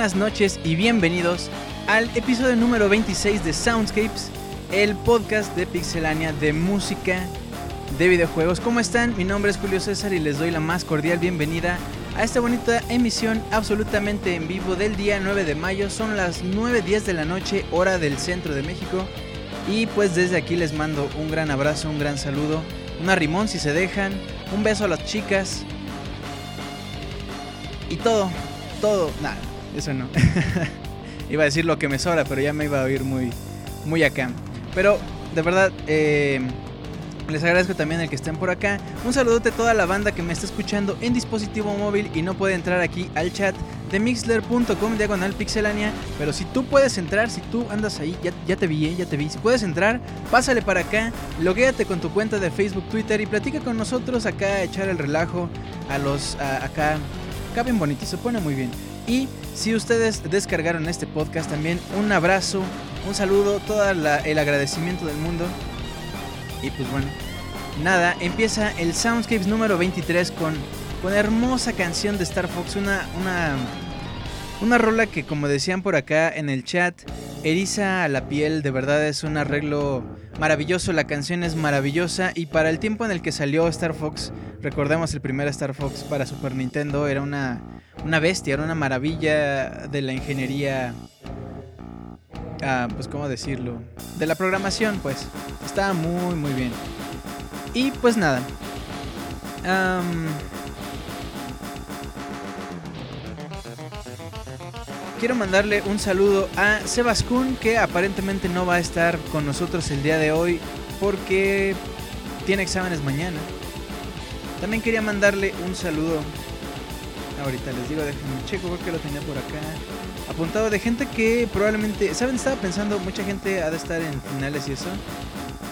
Buenas noches y bienvenidos al episodio número 26 de Soundscapes, el podcast de Pixelania de música de videojuegos. ¿Cómo están? Mi nombre es Julio César y les doy la más cordial bienvenida a esta bonita emisión absolutamente en vivo del día 9 de mayo. Son las 9.10 de la noche, hora del centro de México. Y pues desde aquí les mando un gran abrazo, un gran saludo, un arrimón si se dejan, un beso a las chicas. Y todo, todo, nada, eso no. iba a decir lo que me sobra, pero ya me iba a oír muy, muy acá. Pero de verdad, eh, Les agradezco también el que estén por acá. Un saludote a toda la banda que me está escuchando en dispositivo móvil y no puede entrar aquí al chat de mixler.com diagonal pixelania. Pero si tú puedes entrar, si tú andas ahí, ya, te vi, eh, ya te vi. Si puedes entrar, pásale para acá, loguéate con tu cuenta de Facebook, Twitter y platica con nosotros acá, echar el relajo a los acá. Acá bien bonito, se pone muy bien. Y si ustedes descargaron este podcast también, un abrazo, un saludo, todo el agradecimiento del mundo. Y pues bueno, nada, empieza el Soundscapes número 23 con, con hermosa canción de Star Fox, una, una, una rola que como decían por acá en el chat, eriza a la piel, de verdad es un arreglo maravilloso, la canción es maravillosa y para el tiempo en el que salió Star Fox, recordemos el primer Star Fox para Super Nintendo, era una, una bestia, era una maravilla de la ingeniería Ah, pues cómo decirlo, de la programación, pues. Estaba muy, muy bien. Y pues nada. quiero mandarle un saludo a Sebas Kun, que aparentemente no va a estar con nosotros el día de hoy porque tiene exámenes mañana. También quería mandarle un saludo. Ahorita les digo, déjenme checo porque lo tenía por acá apuntado de gente que probablemente, ¿saben? Estaba pensando, mucha gente ha de estar en finales y eso.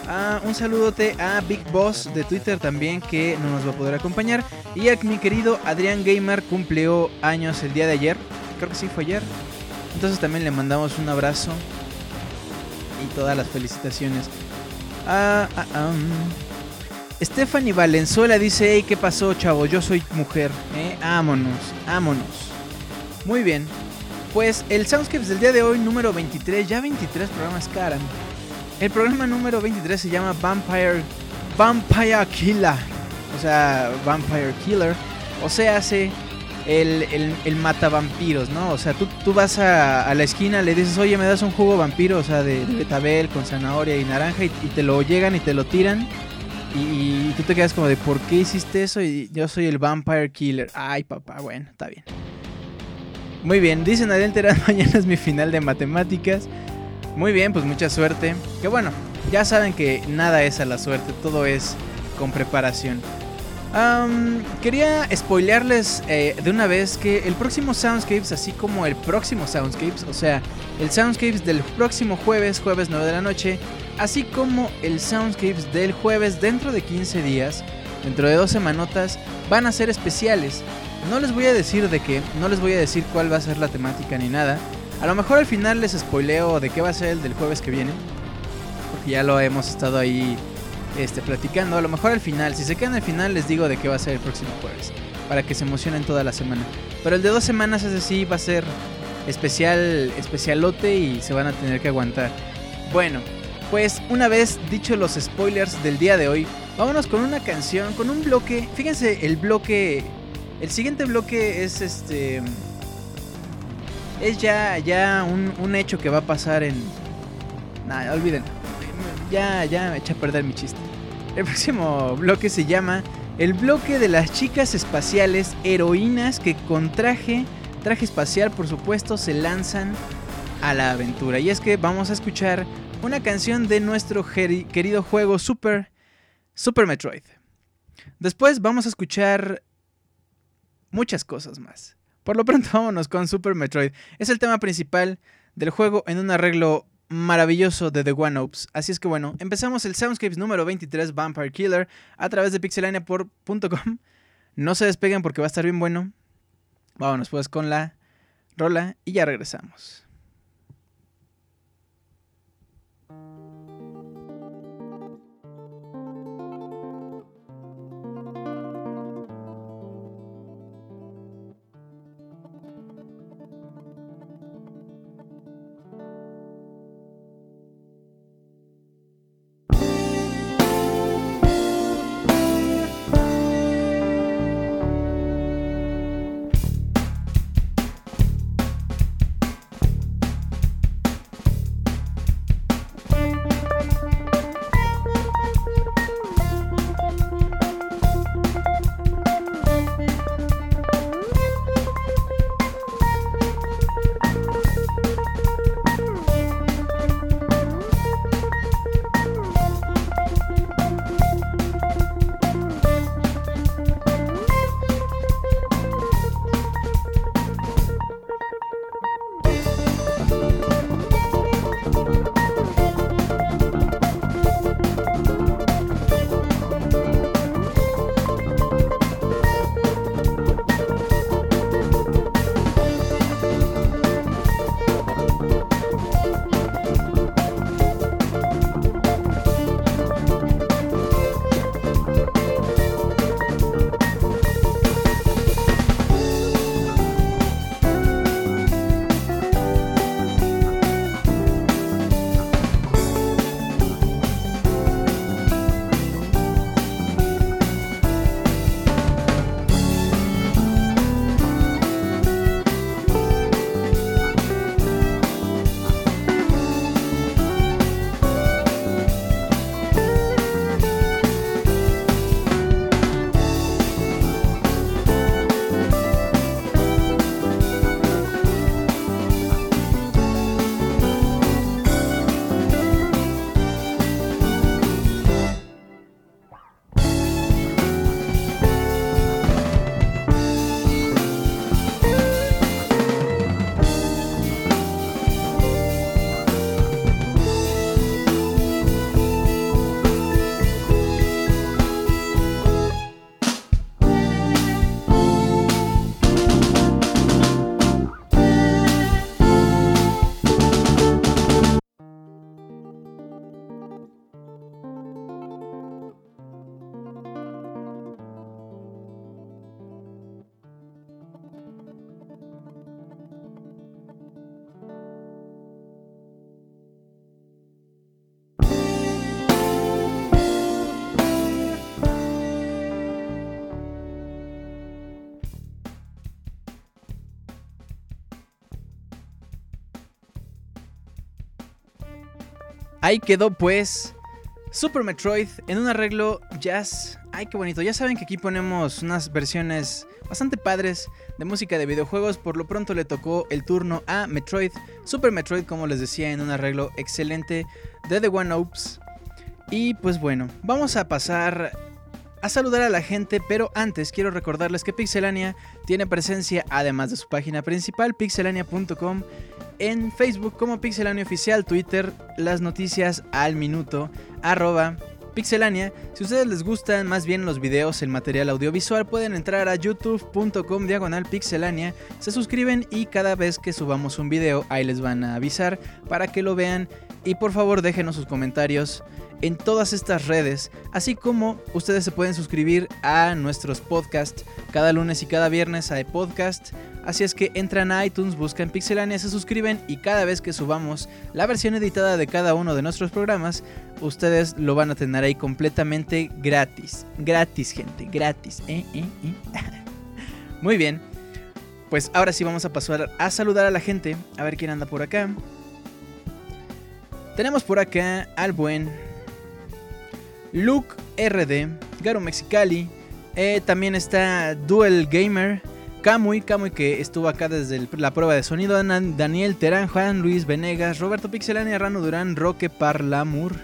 Ah, un saludote a Big Boss de Twitter también que no nos va a poder acompañar. Y a mi querido Adrián Gamer cumplió años el día de ayer. Creo que sí fue ayer. Entonces también le mandamos un abrazo y todas las felicitaciones. Ah, ah, ah mm. Stephanie Valenzuela dice, hey, ¿qué pasó, chavo? Yo soy mujer. ¿eh? Ámonos, ámonos. Muy bien. Pues el Soundscapes del día de hoy, número 23, ya 23 programas caran. El programa número 23 se llama Vampire, Vampire Killer. O sea, Vampire Killer. O sea, hace el, el, el matavampiros, ¿no? O sea, tú, tú vas a, la esquina, le dices, oye, me das un jugo vampiro, o sea, de, betabel con zanahoria y naranja, y, te lo llegan y te lo tiran. Y, tú te quedas como de, ¿por qué hiciste eso? Y yo soy el Vampire Killer. Ay, papá, bueno, está bien. Muy bien, dicen Adel mañana es mi final de matemáticas. Muy bien, pues mucha suerte. Que bueno, ya saben que nada es a la suerte, todo es con preparación. quería spoilearles eh, de una vez que el próximo Soundscapes, así como el próximo Soundscapes, o sea, el Soundscapes del próximo jueves, jueves 9 de la noche, así como el Soundscapes del jueves dentro de 15 días, dentro de dos semanotas, van a ser especiales. No les voy a decir de qué, no les voy a decir cuál va a ser la temática ni nada. A lo mejor al final les spoileo de qué va a ser el del jueves que viene. Porque ya lo hemos estado ahí este, platicando. A lo mejor al final, si se quedan al final les digo de qué va a ser el próximo jueves. Para que se emocionen toda la semana. Pero el de dos semanas ese sí va a ser especial, especialote y se van a tener que aguantar. Bueno, pues una vez dicho los spoilers del día de hoy, vámonos con una canción, con un bloque. Fíjense el bloque el siguiente bloque es este. Es ya, ya un, hecho que va a pasar en. Nada, olviden. Ya, ya me eché a perder mi chiste. El próximo bloque se llama El bloque de las chicas espaciales heroínas que con traje, traje espacial por supuesto, se lanzan a la aventura. Y es que vamos a escuchar una canción de nuestro querido juego Super, Super Metroid. Después vamos a escuchar muchas cosas más. Por lo pronto vámonos con Super Metroid. Es el tema principal del juego en un arreglo maravilloso de The One Ops. Así es que bueno, empezamos el Soundscapes número 23 Vampire Killer a través de pixelania.com. No se despeguen porque va a estar bien bueno. Vámonos pues con la rola y ya regresamos. Ahí quedó pues Super Metroid en un arreglo jazz. Ay, qué bonito. Ya saben que aquí ponemos unas versiones bastante padres de música de videojuegos. Por lo pronto le tocó el turno a Metroid, Super Metroid, como les decía, en un arreglo excelente de The One Ops. Y pues bueno, vamos a pasar a saludar a la gente, pero antes quiero recordarles que Pixelania tiene presencia, además de su página principal, pixelania.com, en Facebook como Pixelania Oficial, Twitter, las noticias al minuto, arroba Pixelania. Si ustedes les gustan más bien los videos, el material audiovisual, pueden entrar a youtube.com diagonal pixelania, se suscriben y cada vez que subamos un video ahí les van a avisar para que lo vean y por favor déjenos sus comentarios en todas estas redes, así como ustedes se pueden suscribir a nuestros podcasts cada lunes y cada viernes a podcast. Así es que entran a iTunes, buscan Pixelania, se suscriben y cada vez que subamos la versión editada de cada uno de nuestros programas, ustedes lo van a tener ahí completamente gratis. Gratis, gente, gratis. ¿eh? ¿Eh? ¿Eh? Muy bien. Pues ahora sí vamos a pasar a saludar a la gente, a ver quién anda por acá. Tenemos por acá al buen Luke RD, Garo Mexicali, eh, también está Duel Gamer, Kamui, Kamui que estuvo acá desde la prueba de sonido, Daniel Terán, Juan Luis Venegas, Roberto Pixelania, Rano Durán, Roque Parlamur,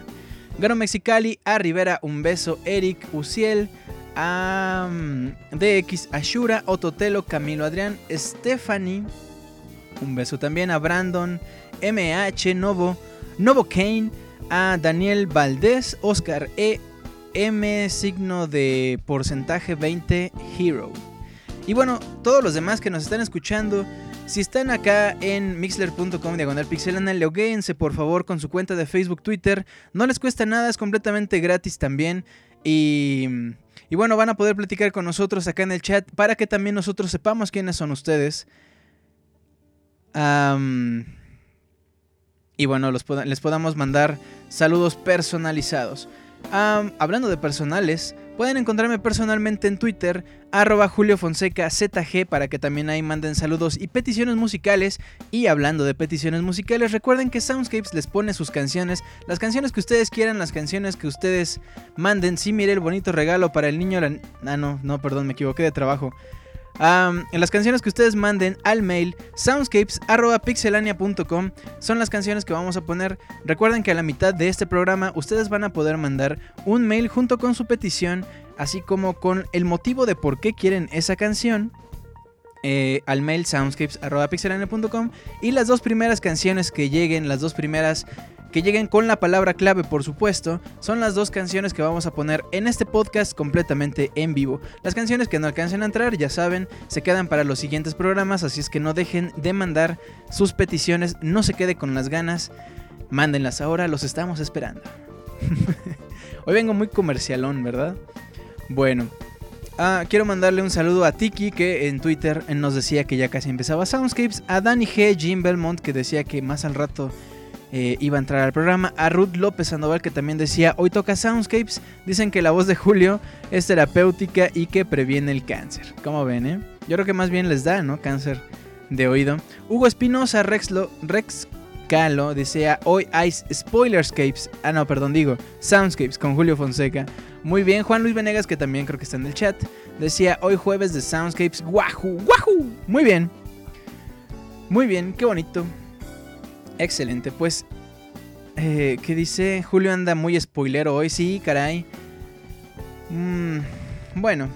Garo Mexicali, A Rivera, Un Beso, Eric, Uciel, a DX, Ashura, Ototelo, Camilo Adrián, Stephanie, un beso también a Brandon, MH, Novo, Novo Kane, a Daniel Valdés, Oscar E, M signo de porcentaje 20 Hero. Y bueno, todos los demás que nos están escuchando, si están acá en mixler.com diagonal pixelana, logueense por favor con su cuenta de Facebook, Twitter. No les cuesta nada, es completamente gratis también. Y, y bueno, van a poder platicar con nosotros acá en el chat para que también nosotros sepamos quiénes son ustedes. Y bueno, les podamos mandar saludos personalizados. hablando de personales, pueden encontrarme personalmente en Twitter, arroba Julio Fonseca ZG, para que también ahí manden saludos y peticiones musicales. Y hablando de peticiones musicales, recuerden que Soundscapes les pone sus canciones, las canciones que ustedes quieran, las canciones que ustedes manden. Sí, mire el bonito regalo para el niño. Ah, no, no, perdón, me equivoqué de trabajo en las canciones que ustedes manden al mail soundscapes.pixelania.com son las canciones que vamos a poner. Recuerden que a la mitad de este programa ustedes van a poder mandar un mail junto con su petición, así como con el motivo de por qué quieren esa canción. Eh, al mail soundscapes.pixelania.com y las dos primeras canciones que lleguen, las dos primeras que lleguen con la palabra clave, por supuesto, son las dos canciones que vamos a poner en este podcast completamente en vivo. Las canciones que no alcancen a entrar, ya saben, se quedan para los siguientes programas, así es que no dejen de mandar sus peticiones, no se quede con las ganas, mándenlas ahora, los estamos esperando. Hoy vengo muy comercialón, ¿verdad? Bueno, Ah, quiero mandarle un saludo a Tiki que en Twitter nos decía que ya casi empezaba Soundscapes. A Danny G. Jim Belmont que decía que más al rato eh, iba a entrar al programa. A Ruth López Sandoval que también decía, hoy toca Soundscapes. Dicen que la voz de Julio es terapéutica y que previene el cáncer. ¿Cómo ven, eh? Yo creo que más bien les da, ¿no? Cáncer de oído. Hugo Espinosa, Rex Calo decía, hoy hay Spoilerscapes. Ah, no, perdón, digo, Soundscapes con Julio Fonseca. Muy bien, Juan Luis Venegas, que también creo que está en el chat, decía, hoy jueves de Soundscapes. ¡Guaju! ¡Guaju! Muy bien. Muy bien, qué bonito. Excelente, pues. Eh, ¿Qué dice? Julio anda muy spoilero hoy, sí, caray. Mm, bueno,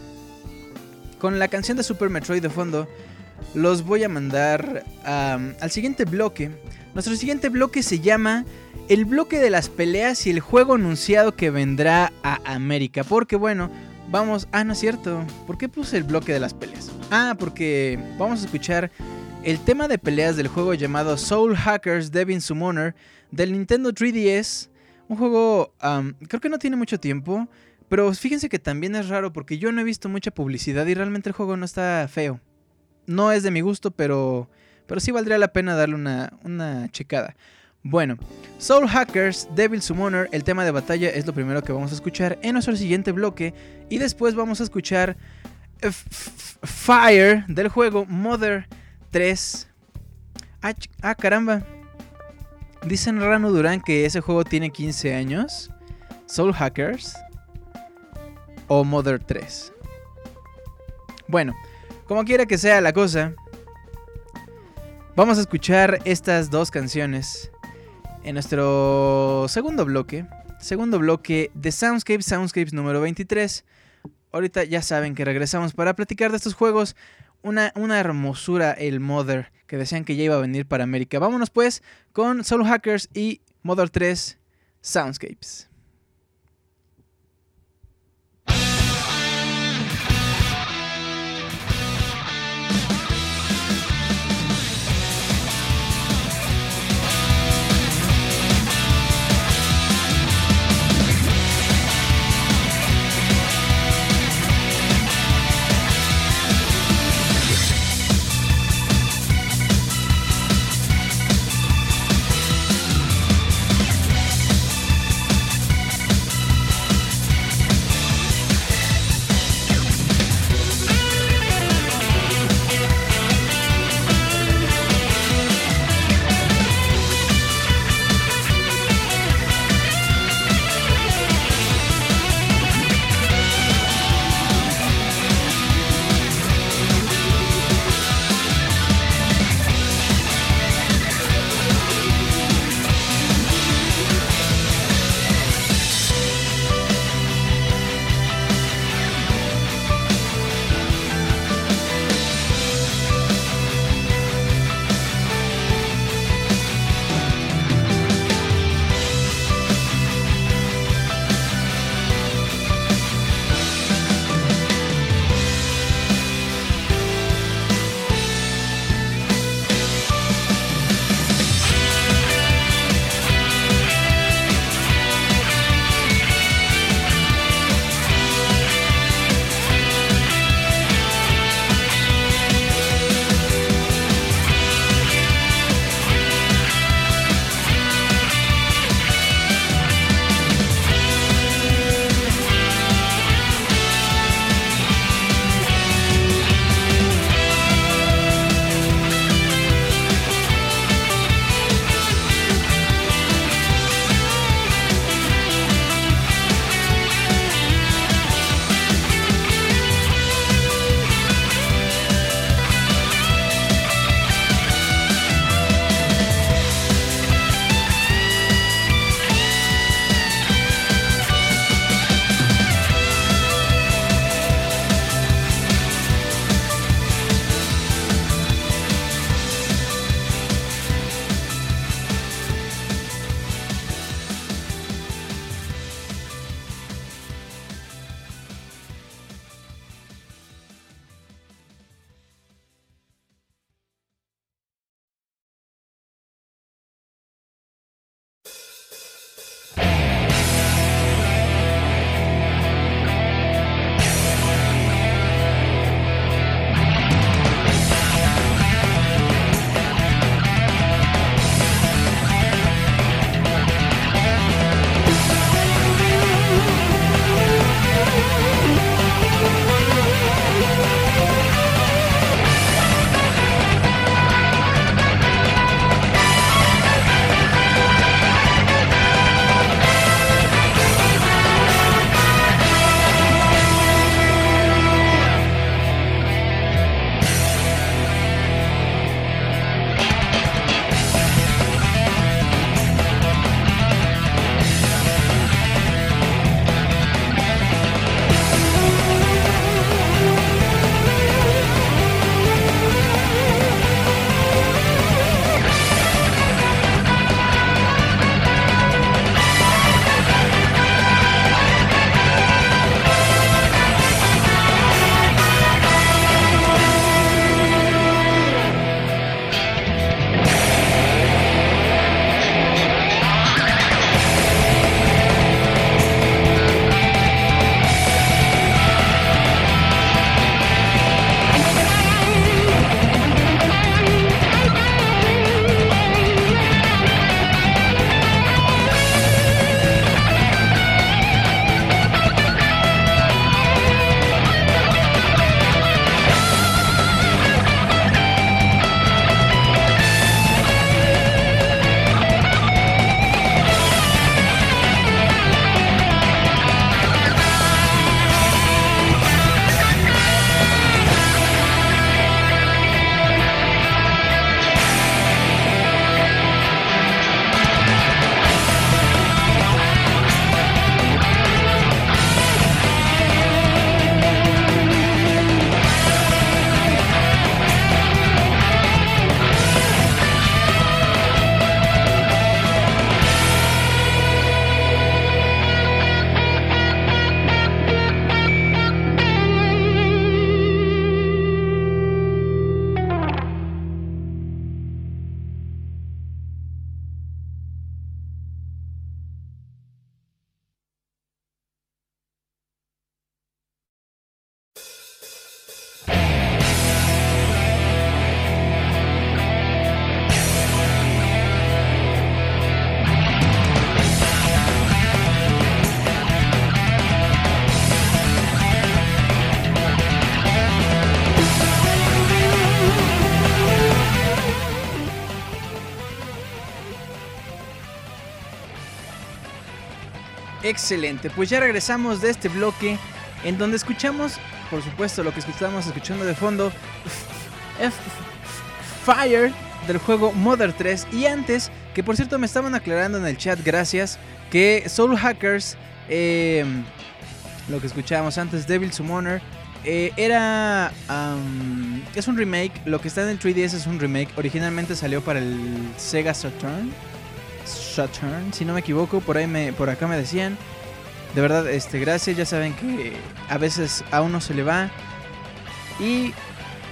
con la canción de Super Metroid de fondo, los voy a mandar al siguiente bloque. Nuestro siguiente bloque se llama El bloque de las peleas y el juego anunciado que vendrá a América. Porque bueno, vamos... Ah, no es cierto. ¿Por qué puse el bloque de las peleas? Ah, porque vamos a escuchar el tema de peleas del juego llamado Soul Hackers Devin Summoner del Nintendo 3DS. Un juego, creo que no tiene mucho tiempo, pero fíjense que también es raro porque yo no he visto mucha publicidad y realmente el juego no está feo. No es de mi gusto, pero, pero sí valdría la pena darle una, una checada. Bueno, Soul Hackers, Devil Summoner, el tema de batalla es lo primero que vamos a escuchar en nuestro siguiente bloque y después vamos a escuchar Fire del juego Mother 3. Ah, ah, caramba. Dicen Rano Durán que ese juego tiene 15 años. Soul Hackers o Mother 3. Bueno, como quiera que sea la cosa, vamos a escuchar estas dos canciones en nuestro segundo bloque. Segundo bloque de Soundscapes, Soundscapes número 23. Ahorita ya saben que regresamos para platicar de estos juegos. Una, una, hermosura el Mother que decían que ya iba a venir para América. Vámonos pues con Soul Hackers y Mother 3 Soundscapes. Excelente, pues ya regresamos de este bloque en donde escuchamos, por supuesto, lo que escuchamos escuchando de fondo, F Fire del juego Mother 3 y antes, que por cierto me estaban aclarando en el chat, gracias, que Soul Hackers, eh, lo que escuchábamos antes, Devil Summoner, eh, era... Es un remake, lo que está en el 3DS es un remake, originalmente salió para el Sega Saturn. Saturn, si no me equivoco, por ahí me, por acá me decían. De verdad, este, gracias, ya saben que a veces a uno se le va. Y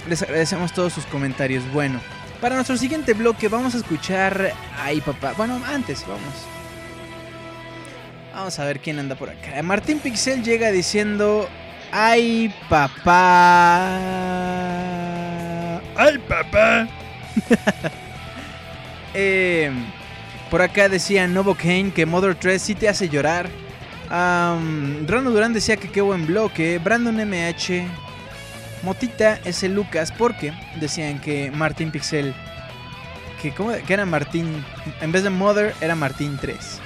les agradecemos todos sus comentarios. Bueno, para nuestro siguiente bloque vamos a escuchar. Ay, papá. Bueno, antes, vamos. Vamos a ver quién anda por acá. Martín Pixel llega diciendo. Ay, papá. Ay, papá. eh, por acá decía Novo Kane que Mother 3 sí te hace llorar. Um, Rano Durán decía que qué buen bloque. Brandon MH. Motita es el Lucas porque decían que Martín Pixel. Que, ¿cómo? que era Martín. En vez de Mother era Martín 3.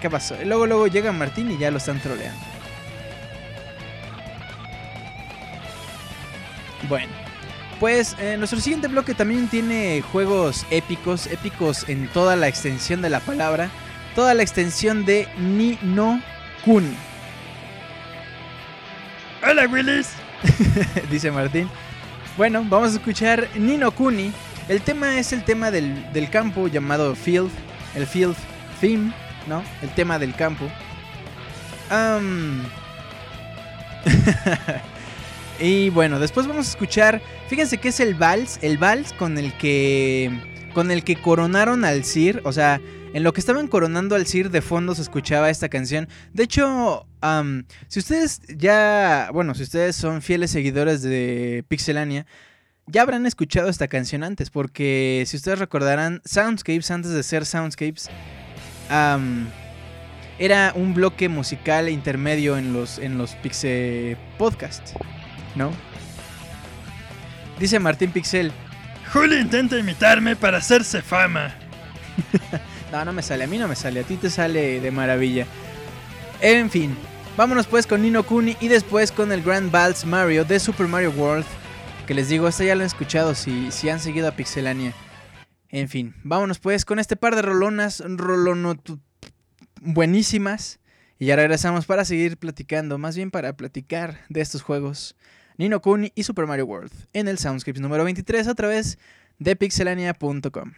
¿Qué pasó? Luego, luego llega Martín y ya lo están troleando. Bueno. Pues eh, nuestro siguiente bloque también tiene juegos épicos, épicos en toda la extensión de la palabra, toda la extensión de Ni no Kuni. Hola Willis, dice Martín. Bueno, vamos a escuchar Nino Kuni. El tema es el tema del, del, campo llamado Field, el Field Theme, ¿no? El tema del campo. Um... y bueno, después vamos a escuchar Fíjense que es el vals, el vals con el que con el que coronaron al Sir, o sea, en lo que estaban coronando al Sir de fondo se escuchaba esta canción. De hecho, si ustedes ya, bueno, si ustedes son fieles seguidores de Pixelania, ya habrán escuchado esta canción antes, porque si ustedes recordarán, Soundscapes antes de ser Soundscapes era un bloque musical intermedio en los en los Pixel Podcasts, ¿no? Dice Martín Pixel. Julio intenta imitarme para hacerse fama. no, no me sale. A mí no me sale. A ti te sale de maravilla. En fin. Vámonos pues con Nino Kuni y después con el Grand Vals Mario de Super Mario World. Que les digo, esta ya lo han escuchado si, si han seguido a Pixelania. En fin, vámonos pues con este par de rolonas, rolono buenísimas. Y ya regresamos para seguir platicando, más bien para platicar de estos juegos Nino Kuni y Super Mario World en el Soundscript número 23 a través de pixelania.com.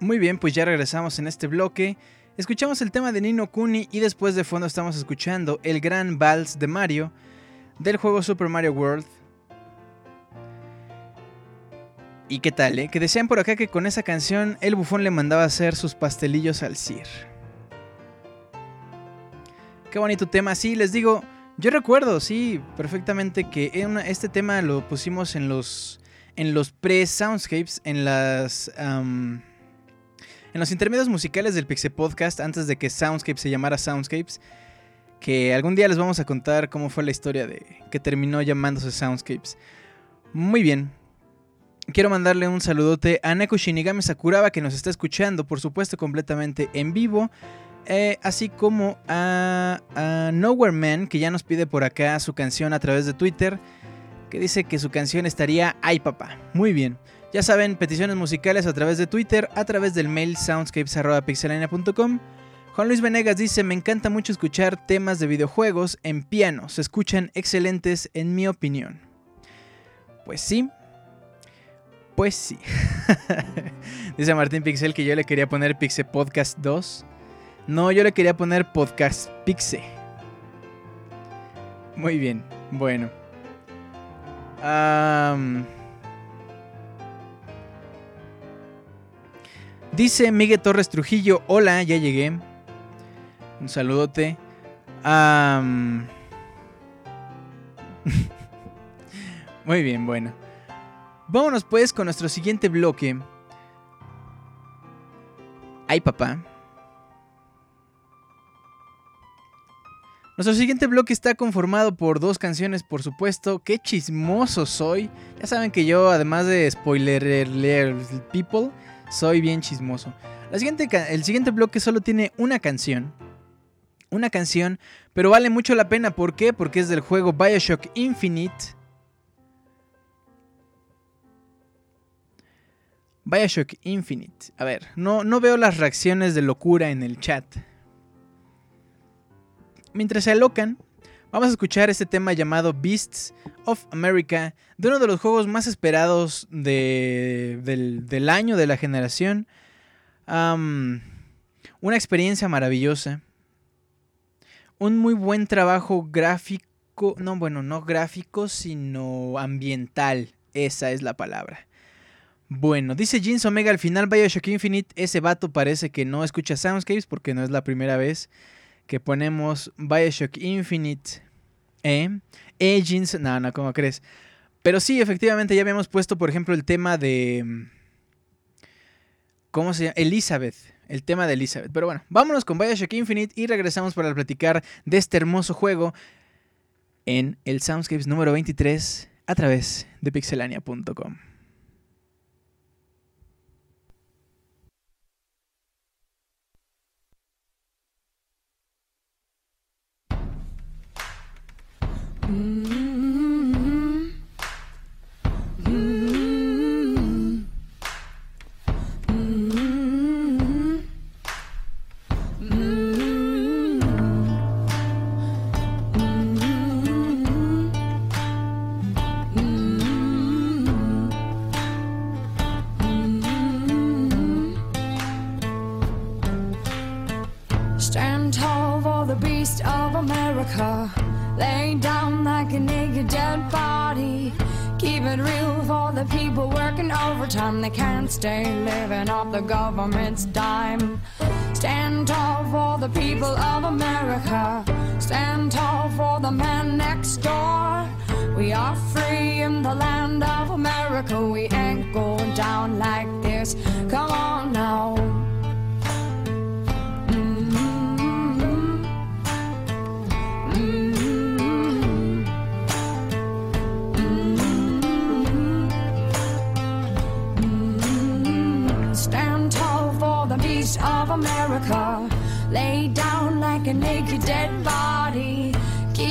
Muy bien, pues ya regresamos en este bloque. Escuchamos el tema de Nino Kuni y después de fondo estamos escuchando el gran vals de Mario del juego Super Mario World. ¿Y qué tal, eh? Que decían por acá que con esa canción el bufón le mandaba hacer sus pastelillos al Sir. Qué bonito tema, sí, les digo, yo recuerdo, sí, perfectamente que este tema lo pusimos en los, en los pre-soundscapes, en las... En los intermedios musicales del Pixel Podcast, antes de que Soundscapes se llamara Soundscapes, que algún día les vamos a contar cómo fue la historia de que terminó llamándose Soundscapes. Muy bien. Quiero mandarle un saludote a Neko Shinigami Sakuraba que nos está escuchando, por supuesto, completamente en vivo. Eh, así como a, a Nowhere Man, que ya nos pide por acá su canción a través de Twitter, que dice que su canción estaría Ay Papá. Muy bien. Ya saben, peticiones musicales a través de Twitter, a través del mail soundscapes.pixelania.com. Juan Luis Venegas dice, me encanta mucho escuchar temas de videojuegos en piano, se escuchan excelentes en mi opinión. Pues sí, pues sí. dice Martín Pixel que yo le quería poner Pixel Podcast 2. No, yo le quería poner Podcast Pixel. Muy bien, bueno. Dice Miguel Torres Trujillo, hola, ya llegué. Un saludote. Muy bien, bueno. Vámonos pues con nuestro siguiente bloque. Ay, papá. Nuestro siguiente bloque está conformado por dos canciones, por supuesto. Qué chismoso soy. Ya saben que yo, además de spoiler people, soy bien chismoso. La siguiente, el siguiente bloque solo tiene una canción. Una canción, pero vale mucho la pena. ¿Por qué? Porque es del juego Bioshock Infinite. Bioshock Infinite. A ver, no, no veo las reacciones de locura en el chat. Mientras se alocan, Vamos a escuchar este tema llamado Beasts of America, de uno de los juegos más esperados del, año, de la generación. una experiencia maravillosa. Un muy buen trabajo gráfico, no, bueno, no gráfico, sino ambiental. Esa es la palabra. Bueno, dice Jeans Omega al final Bioshock Infinite, ese vato parece que no escucha Soundscapes porque no es la primera vez que ponemos Bioshock Infinite. ¿Eh? ¿Eh, Jeans? No, no, ¿cómo crees? Pero sí, efectivamente, ya habíamos puesto, por ejemplo, el tema de. ¿Cómo se llama? Elizabeth. El tema de Elizabeth. Pero bueno, vámonos con Bioshock Infinite y regresamos para platicar de este hermoso juego en el Soundscapes número 23 a través de pixelania.com. Mm. Overtime. They can't stay living off the government's dime. Stand tall for the people of America. Stand tall for the man next door. We are free in the land of America. We ain't going down like this. Come on now.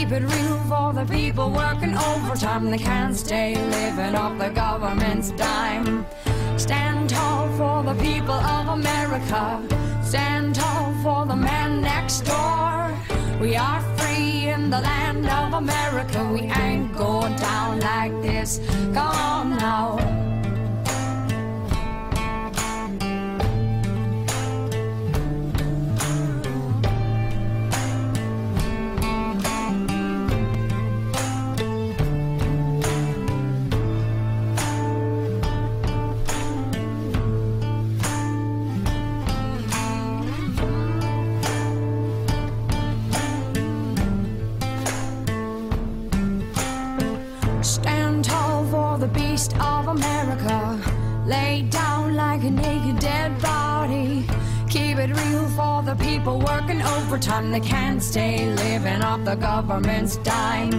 Keep it real for the people working overtime. They can't stay living off the government's dime. Stand tall for the people of America. Stand tall for the man next door. We are free in the land of America. We ain't going down like this. Come on now. Beast of America. Laid down like a naked dead body. Keep it real for the people working overtime. They can't stay living off the government's dime.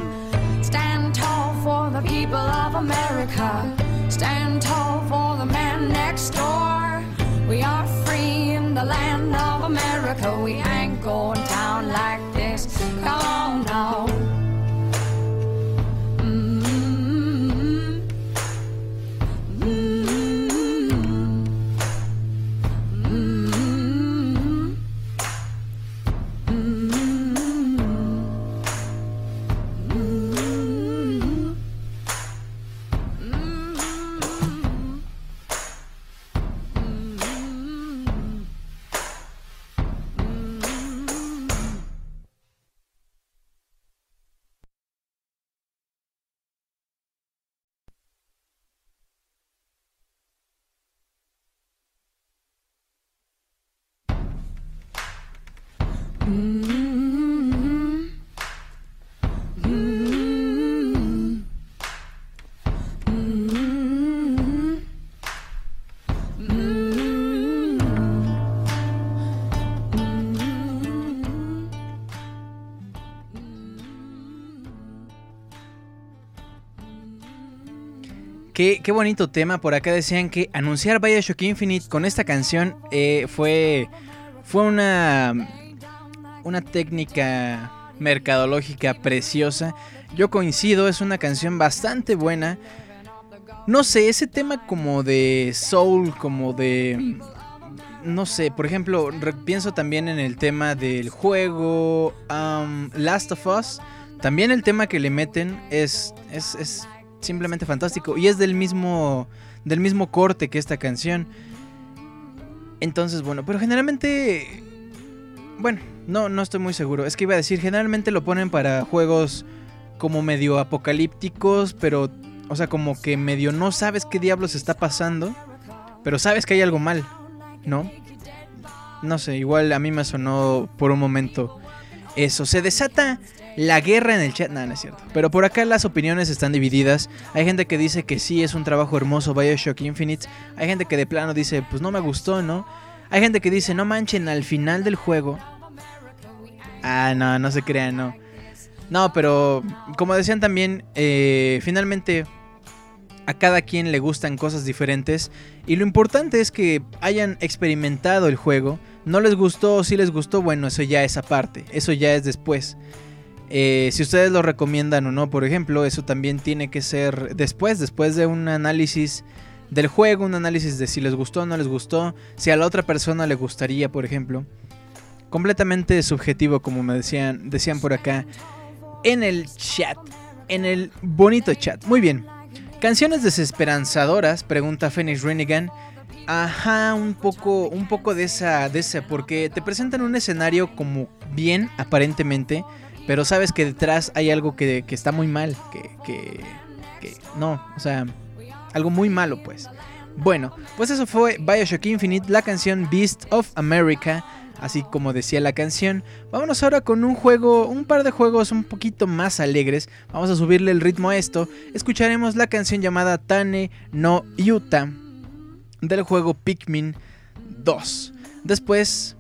Stand tall for the people of America. Stand tall for the man next door. We are free in the land of America. We ain't going down like this. Come on now. Qué, bonito tema. Por acá decían que anunciar Bioshock Infinite con esta canción eh, fue, fue una, una técnica mercadológica preciosa. Yo coincido, es una canción bastante buena. No sé, ese tema como de soul, como de... No sé, por ejemplo, pienso también en el tema del juego um, Last of Us. También el tema que le meten es, es simplemente fantástico. Y es del mismo, del mismo corte que esta canción. Entonces, bueno, pero generalmente... Bueno, no, no estoy muy seguro. Es que iba a decir, generalmente lo ponen para juegos como medio apocalípticos, pero... O sea, como que medio no sabes qué diablos está pasando, pero sabes que hay algo mal, ¿no? No sé, igual a mí me sonó por un momento eso. Se desata la guerra en el chat. No, no es cierto. Pero por acá las opiniones están divididas. Hay gente que dice que sí es un trabajo hermoso Bioshock Infinite. Hay gente que de plano dice, pues no me gustó, ¿no? Hay gente que dice, no manchen, al final del juego. Ah, no, no se crean, no. No, pero como decían también, eh, finalmente a cada quien le gustan cosas diferentes. Y lo importante es que hayan experimentado el juego. No les gustó o si les gustó, bueno, eso ya es aparte. Eso ya es después. Eh, si ustedes lo recomiendan o no, por ejemplo, eso también tiene que ser después, después de un análisis del juego, un análisis de si les gustó o no les gustó, si a la otra persona le gustaría, por ejemplo. Completamente subjetivo, como me decían, decían por acá en el chat, en el bonito chat. Muy bien. Canciones desesperanzadoras, pregunta Phoenix Renigan. Ajá, un poco, un poco de esa, de esa, porque te presentan un escenario como bien, aparentemente, pero sabes que detrás hay algo que, que está muy mal, que, que, que no, o sea, algo muy malo, pues. Bueno, pues eso fue Bioshock Infinite, la canción Beast of America, así como decía la canción. Vámonos ahora con un juego, un par de juegos un poquito más alegres. Vamos a subirle el ritmo a esto. Escucharemos la canción llamada Tane no Yuta del juego Pikmin 2. Después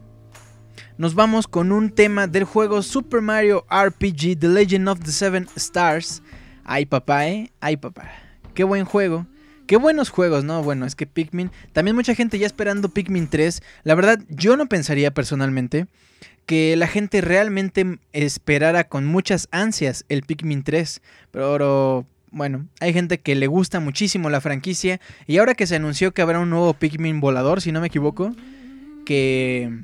nos vamos con un tema del juego Super Mario RPG The Legend of the Seven Stars. Ay papá, eh, ay papá. Qué buen juego. Qué buenos juegos, ¿no? Bueno, es que Pikmin. También mucha gente ya esperando Pikmin 3. La verdad, yo no pensaría personalmente que la gente realmente esperara con muchas ansias el Pikmin 3. Pero bueno, hay gente que le gusta muchísimo la franquicia. Y ahora que se anunció que habrá un nuevo Pikmin volador, si no me equivoco, que,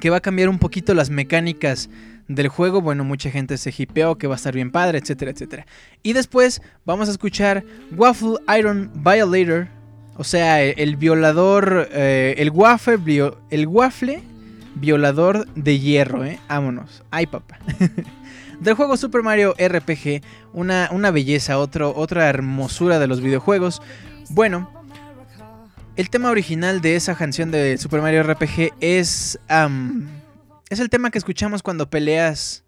que va a cambiar un poquito las mecánicas del juego, bueno, mucha gente se hipeó que va a estar bien padre, etcétera, etcétera. Y después vamos a escuchar Waffle Iron Violator, o sea, el, el violador, eh, el waffle, el waffle violador de hierro, ¿eh? Vámonos. Ay, papá. Del juego Super Mario RPG, una, una belleza, otro, otra hermosura de los videojuegos. Bueno, el tema original de esa canción de Super Mario RPG es... es el tema que escuchamos cuando peleas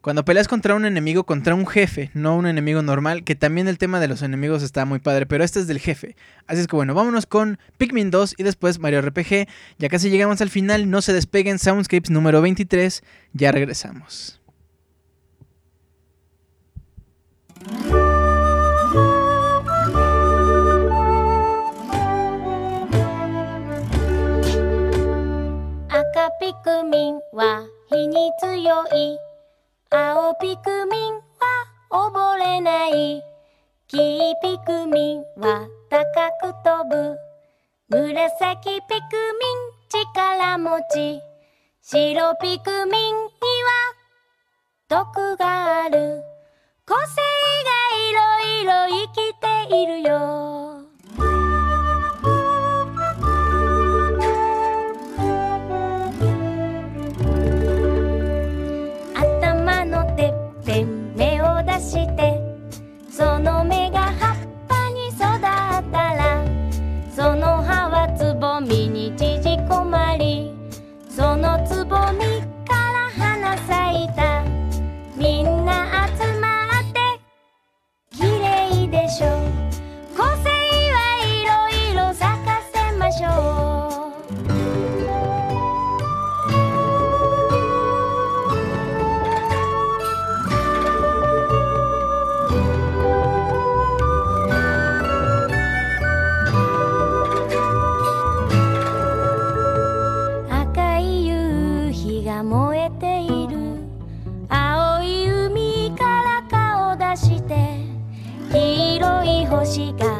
Cuando peleas contra un enemigo, contra un jefe, no un enemigo normal, que también el tema de los enemigos está muy padre, pero este es del jefe. Así es que bueno, vámonos con Pikmin 2 y después Mario RPG. Ya casi llegamos al final, no se despeguen, Soundscapes número 23, ya regresamos. は火に強い。青ピクミンは溺れない。黄ピクミンは高く飛ぶ。紫ピクミン力持ち。白ピクミンには毒がある。個性がいろいろ生きているよ。みに縮こまりそのつぼみ星が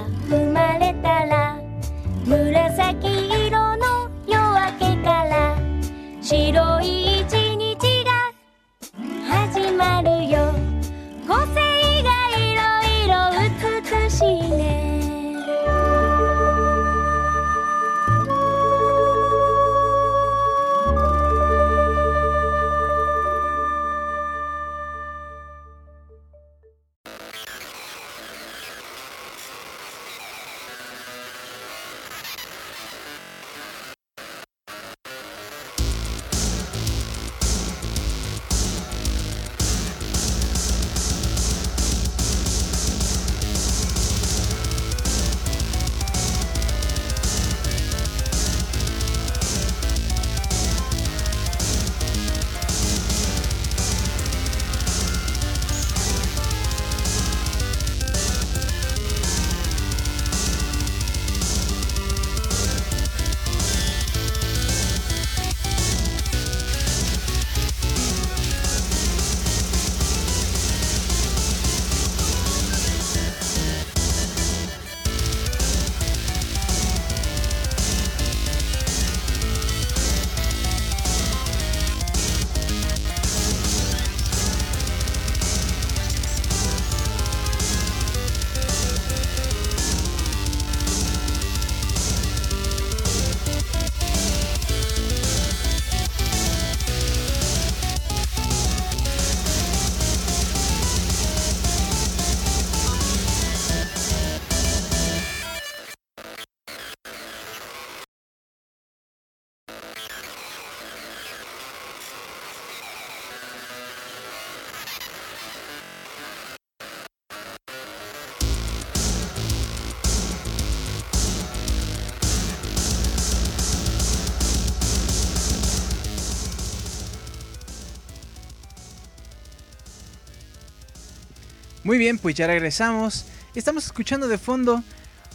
Muy bien, pues ya regresamos. Estamos escuchando de fondo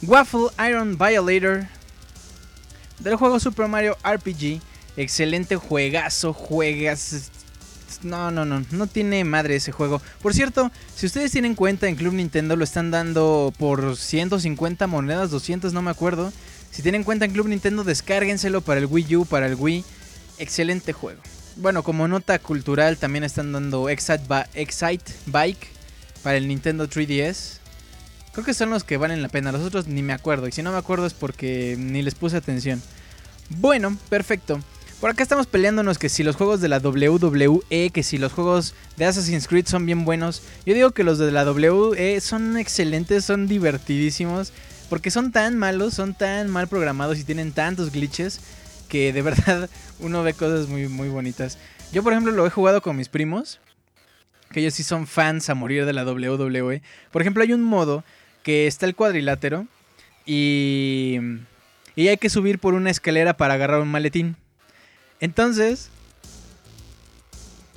Waffle Iron Violator del juego Super Mario RPG. Excelente juegazo, juegas. No, no, no, no tiene madre ese juego. Por cierto, si ustedes tienen cuenta en Club Nintendo, lo están dando por 150 monedas, 200, no me acuerdo. Si tienen cuenta en Club Nintendo, descárguenselo para el Wii U, para el Wii. Excelente juego. Bueno, como nota cultural, también están dando Excite, Bike para el Nintendo 3DS. Creo que son los que valen la pena. Los otros ni me acuerdo. Y si no me acuerdo es porque ni les puse atención. Bueno, perfecto. Por acá estamos peleándonos que si los juegos de la WWE, que si los juegos de Assassin's Creed son bien buenos. Yo digo que los de la WWE son excelentes, son divertidísimos. Porque son tan malos, son tan mal programados y tienen tantos glitches que de verdad uno ve cosas muy, muy bonitas. Yo por ejemplo lo he jugado con mis primos. Que ellos sí son fans a morir de la WWE. Por ejemplo, hay un modo que está el cuadrilátero y, y hay que subir por una escalera para agarrar un maletín. Entonces,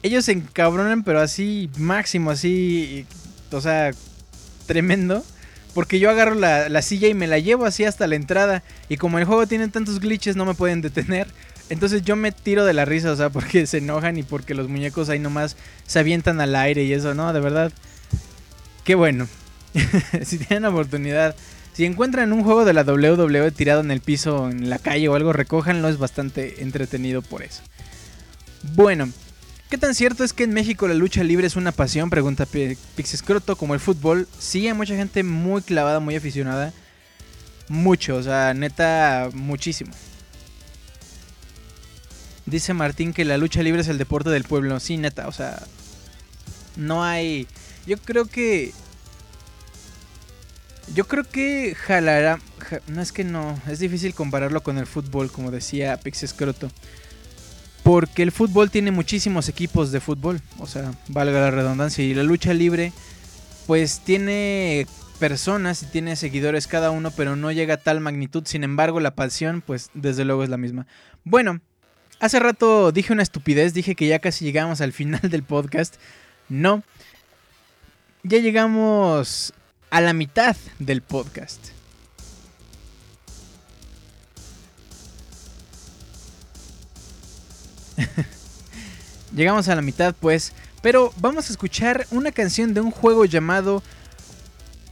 ellos se encabronan, pero así máximo, así, o sea, tremendo. Porque yo agarro la, la, silla y me la llevo así hasta la entrada. Y como el juego tiene tantos glitches, no me pueden detener. Entonces yo me tiro de la risa, o sea, porque se enojan y porque los muñecos ahí nomás se avientan al aire y eso, ¿no? De verdad. Qué bueno. si tienen oportunidad, si encuentran un juego de la WWE tirado en el piso, en la calle o algo, recójanlo, es bastante entretenido por eso. Bueno, ¿qué tan cierto es que en México la lucha libre es una pasión? Pregunta Pixescroto, como el fútbol. Sí, hay mucha gente muy clavada, muy aficionada. Mucho, o sea, neta, muchísimo. Dice Martín que la lucha libre es el deporte del pueblo. Sí, neta, o sea, no hay... Yo creo que yo creo que jalará. no es que no. Es difícil compararlo con el fútbol, como decía Pixescroto. Porque el fútbol tiene muchísimos equipos de fútbol. O sea, valga la redundancia. Y la lucha libre, pues tiene personas y tiene seguidores cada uno, pero no llega a tal magnitud. Sin embargo, la pasión, pues desde luego es la misma. Bueno, hace rato dije una estupidez. Dije que ya casi llegamos al final del podcast. No. Ya llegamos a la mitad del podcast. Llegamos a la mitad pues, pero vamos a escuchar una canción de un juego llamado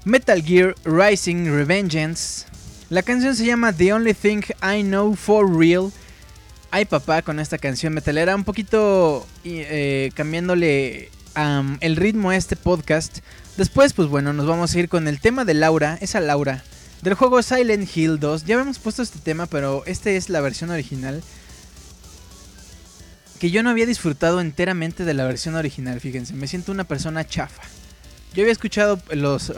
Metal Gear Rising Revengeance. La canción se llama The Only Thing I Know For Real. Ay papá con esta canción metalera, un poquito eh, cambiándole el ritmo a este podcast. Después, pues bueno, nos vamos a ir con el tema de Laura, esa Laura, del juego Silent Hill 2. Ya habíamos puesto este tema, pero esta es la versión original. Que yo no había disfrutado enteramente de la versión original, fíjense, me siento una persona chafa. Yo había escuchado los,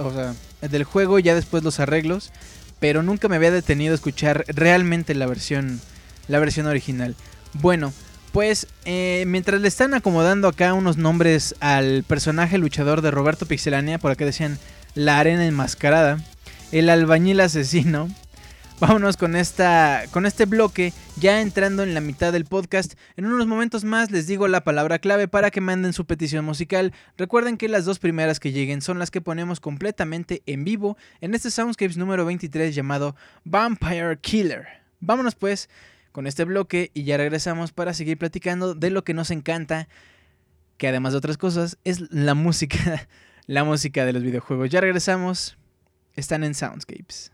del juego ya después los arreglos, pero nunca me había detenido a escuchar realmente la versión, la versión original. Bueno, pues eh, mientras le están acomodando acá unos nombres al personaje luchador de Roberto Pixelania, por acá decían la arena enmascarada, el albañil asesino. Vámonos con esta con este bloque ya entrando en la mitad del podcast. En unos momentos más les digo la palabra clave para que manden su petición musical. Recuerden que las dos primeras que lleguen son las que ponemos completamente en vivo en este Soundscapes número 23 llamado Vampire Killer. Vámonos pues con este bloque y ya regresamos para seguir platicando de lo que nos encanta, que además de otras cosas es la música, la música de los videojuegos. Ya regresamos, están en Soundscapes.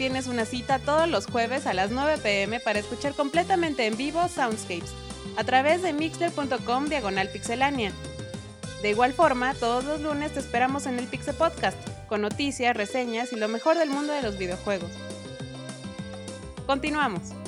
Tienes una cita todos los jueves a las 9 pm para escuchar completamente en vivo Soundscapes a través de mixler.com diagonal pixelania. De igual forma, todos los lunes te esperamos en el Pixel Podcast, con noticias, reseñas y lo mejor del mundo de los videojuegos. Continuamos.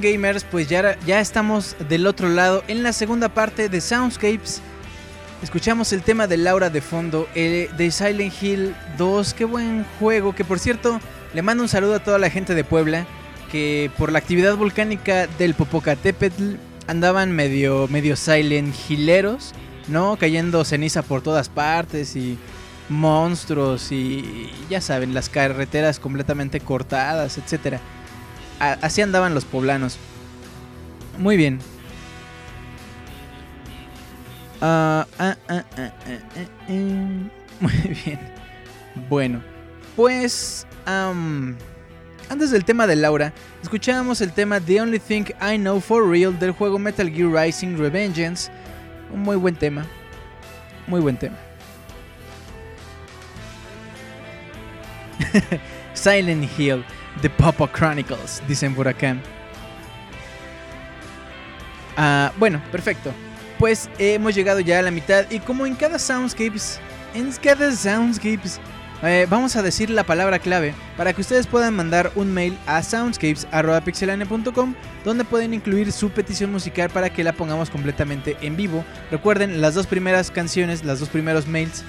Gamers, pues ya, ya estamos del otro lado en la segunda parte de Soundscapes. Escuchamos el tema de Laura de fondo, eh, de Silent Hill 2, qué buen juego, que por cierto le mando un saludo a toda la gente de Puebla, que por la actividad volcánica del Popocatépetl andaban medio, medio Silent Hilleros, ¿no? Cayendo ceniza por todas partes y monstruos y ya saben, las carreteras completamente cortadas, etcétera así andaban los poblanos. Muy bien. Ah, ah, ah, muy bien. Bueno, pues antes del tema de Laura, escuchábamos el tema The Only Thing I Know For Real del juego Metal Gear Rising Revengeance. Un muy buen tema. Muy buen tema. Silent Hill, The Papa Chronicles, dicen por acá. Ah, bueno, perfecto. Pues hemos llegado ya a la mitad y como en cada Soundscapes, en cada Soundscapes, eh, vamos a decir la palabra clave para que ustedes puedan mandar un mail a soundscapes.pixelania.com donde pueden incluir su petición musical para que la pongamos completamente en vivo. Recuerden, las dos primeras canciones, las dos primeros mails,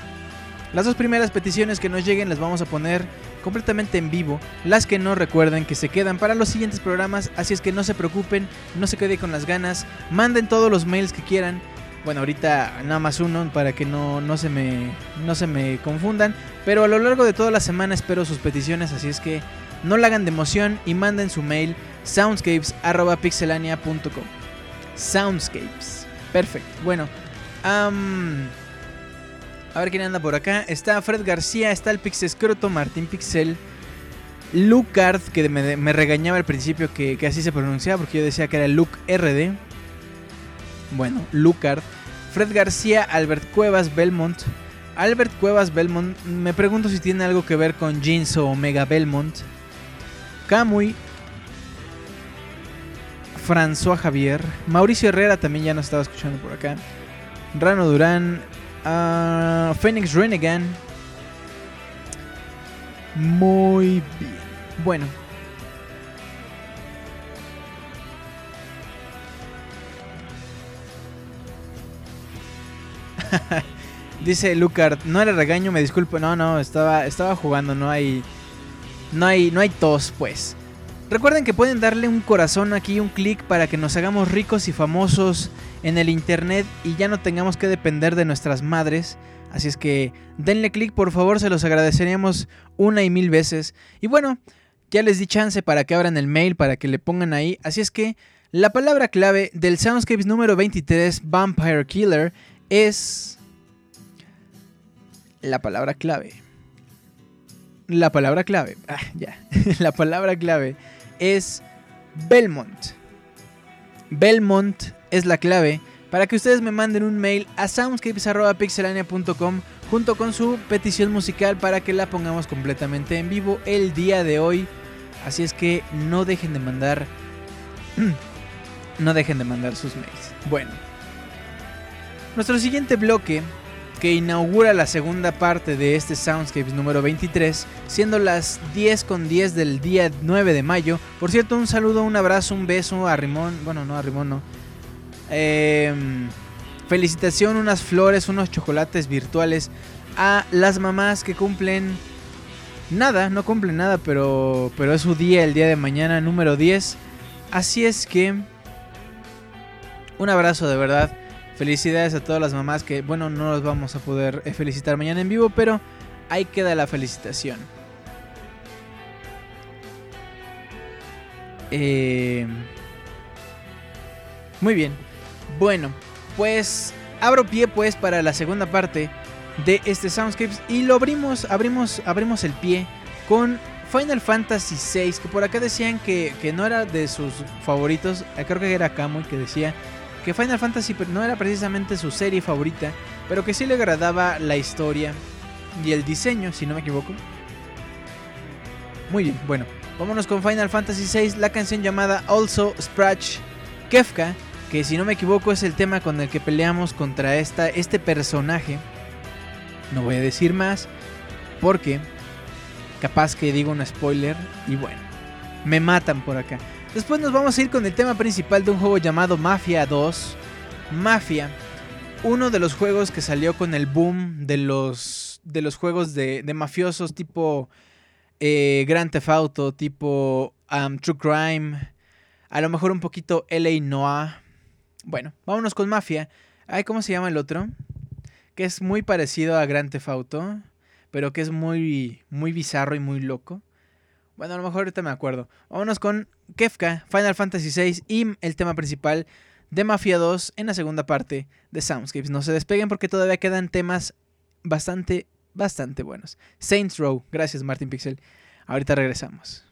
las dos primeras peticiones que nos lleguen las vamos a poner completamente en vivo. Las que no recuerden que se quedan para los siguientes programas, así es que no se preocupen, no se quede con las ganas, manden todos los mails que quieran. Bueno, ahorita nada más uno para que no, no, se me, no se me confundan. Pero a lo largo de toda la semana espero sus peticiones, así es que no la hagan de emoción y manden su mail soundscapes.pixelania.com. Soundscapes. Perfecto. Bueno, a ver quién anda por acá. Está Fred García, está el Pixescroto, Martín Pixel. Lucard, que me, regañaba al principio que, que, así se pronunciaba porque yo decía que era Luke RD. Bueno, Lucard. Fred García, Albert Cuevas, Belmont. Albert Cuevas Belmont, me pregunto si tiene algo que ver con Jeans o Omega Belmont. Camuy. François Javier. Mauricio Herrera también ya nos estaba escuchando por acá. Rano Durán. Uh, Phoenix Renegan. Muy bien. Bueno. Dice Lucard, no era regaño, me disculpo. No, no, estaba, estaba jugando, no hay. No hay. No hay tos, pues. Recuerden que pueden darle un corazón aquí, un clic para que nos hagamos ricos y famosos en el internet y ya no tengamos que depender de nuestras madres. Así es que denle clic, por favor, se los agradeceríamos una y mil veces. Y bueno, ya les di chance para que abran el mail, para que le pongan ahí. Así es que la palabra clave del Soundscapes número 23, Vampire Killer, es la palabra clave. La palabra clave. Ah, ya. la palabra clave es Belmont. Belmont es la clave para que ustedes me manden un mail a soundscapes.pixelania.com junto con su petición musical para que la pongamos completamente en vivo el día de hoy. Así es que no dejen de mandar. no dejen de mandar sus mails. Bueno. Nuestro siguiente bloque que inaugura la segunda parte de este Soundscapes número 23, siendo las 10 con 10 del día 9 de mayo. Por cierto, un saludo, un abrazo, un beso a Rimón, bueno, no a Rimón, no. Eh, felicitación, unas flores, unos chocolates virtuales a las mamás que cumplen nada, no cumplen nada, pero, pero es su día, el día de mañana, número 10. Así es que un abrazo de verdad. Felicidades a todas las mamás que, bueno, no los vamos a poder eh, felicitar mañana en vivo, pero ahí queda la felicitación. Eh... Muy bien. Bueno, pues abro pie pues para la segunda parte de este Soundscapes y lo abrimos, abrimos, abrimos el pie con Final Fantasy VI, que por acá decían que, que no era de sus favoritos, eh, creo que era Kamui que decía que Final Fantasy no era precisamente su serie favorita, pero que sí le agradaba la historia y el diseño, si no me equivoco. Muy bien, bueno, vámonos con Final Fantasy VI, la canción llamada Also Sprach Kefka, que si no me equivoco es el tema con el que peleamos contra esta, este personaje. No voy a decir más, porque capaz que digo un spoiler y bueno, me matan por acá. Después nos vamos a ir con el tema principal de un juego llamado Mafia 2. Mafia, uno de los juegos que salió con el boom de los, de los juegos de, de mafiosos tipo eh, Grand Theft Auto, tipo um, True Crime, a lo mejor un poquito LA Noir. Bueno, vámonos con Mafia. Ay, ¿cómo se llama el otro? Que es muy parecido a Grand Theft Auto, pero que es muy, muy bizarro y muy loco. Bueno, a lo mejor ahorita me acuerdo. Vámonos con Kefka, Final Fantasy VI y el tema principal de Mafia 2 en la segunda parte de Soundscapes. No se despeguen porque todavía quedan temas bastante, bastante buenos. Saints Row. Gracias, Martin Pixel. Ahorita regresamos.「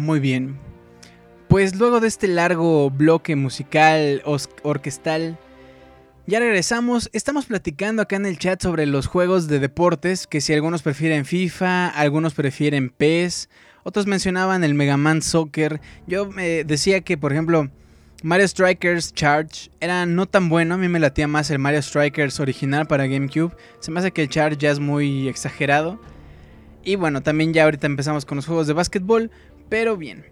Muy bien. Pues luego de este largo bloque musical orquestal, ya regresamos. Estamos platicando acá en el chat sobre los juegos de deportes, que si algunos prefieren FIFA, algunos prefieren PES, otros mencionaban el Mega Man Soccer. Yo me decía que, por ejemplo, Mario Strikers Charge era no tan bueno, a mí me latía más el Mario Strikers original para GameCube. Se me hace que el Charge ya es muy exagerado. Y bueno, también ya ahorita empezamos con los juegos de básquetbol, pero bien.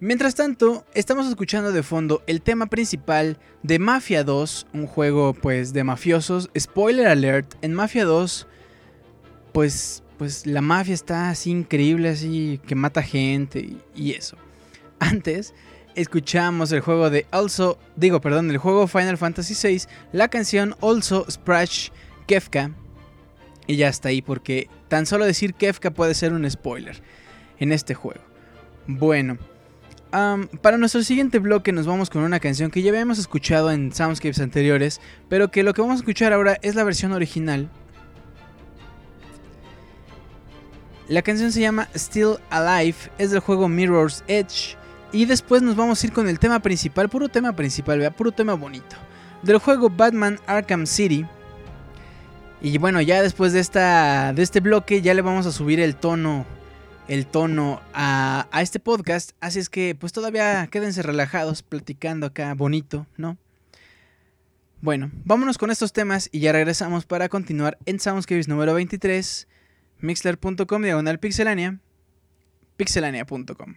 Mientras tanto, estamos escuchando de fondo el tema principal de Mafia 2, un juego pues de mafiosos. Spoiler alert, en Mafia 2 pues pues la mafia está así increíble, así que mata gente y, eso. Antes escuchamos el juego de Also, digo, perdón, el juego Final Fantasy VI, la canción Also Splash Kefka. Y ya está ahí porque tan solo decir Kefka puede ser un spoiler en este juego. Bueno, para nuestro siguiente bloque nos vamos con una canción que ya habíamos escuchado en Soundscapes anteriores, pero que lo que vamos a escuchar ahora es la versión original. La canción se llama Still Alive, es del juego Mirror's Edge. Y después nos vamos a ir con el tema principal, puro tema principal, vea, puro tema bonito. Del juego Batman Arkham City. Y bueno, ya después de, esta, de este bloque ya le vamos a subir el tono, el tono a, este podcast. Así es que pues todavía quédense relajados platicando acá bonito, ¿no? Bueno, vámonos con estos temas y ya regresamos para continuar en Soundscapes número 23, mixler.com diagonal pixelania, pixelania.com.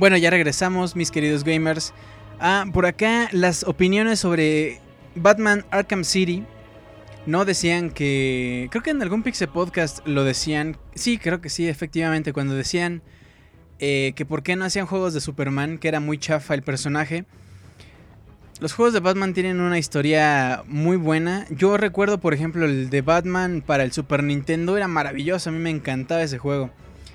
Bueno, ya regresamos, mis queridos gamers. Ah, por acá las opiniones sobre Batman Arkham City. No decían que. Creo que en algún Pixel Podcast lo decían. Sí, creo que sí, efectivamente. Cuando decían eh, que por qué no hacían juegos de Superman, que era muy chafa el personaje. Los juegos de Batman tienen una historia muy buena. Yo recuerdo, por ejemplo, el de Batman para el Super Nintendo. Era maravilloso, a mí me encantaba ese juego.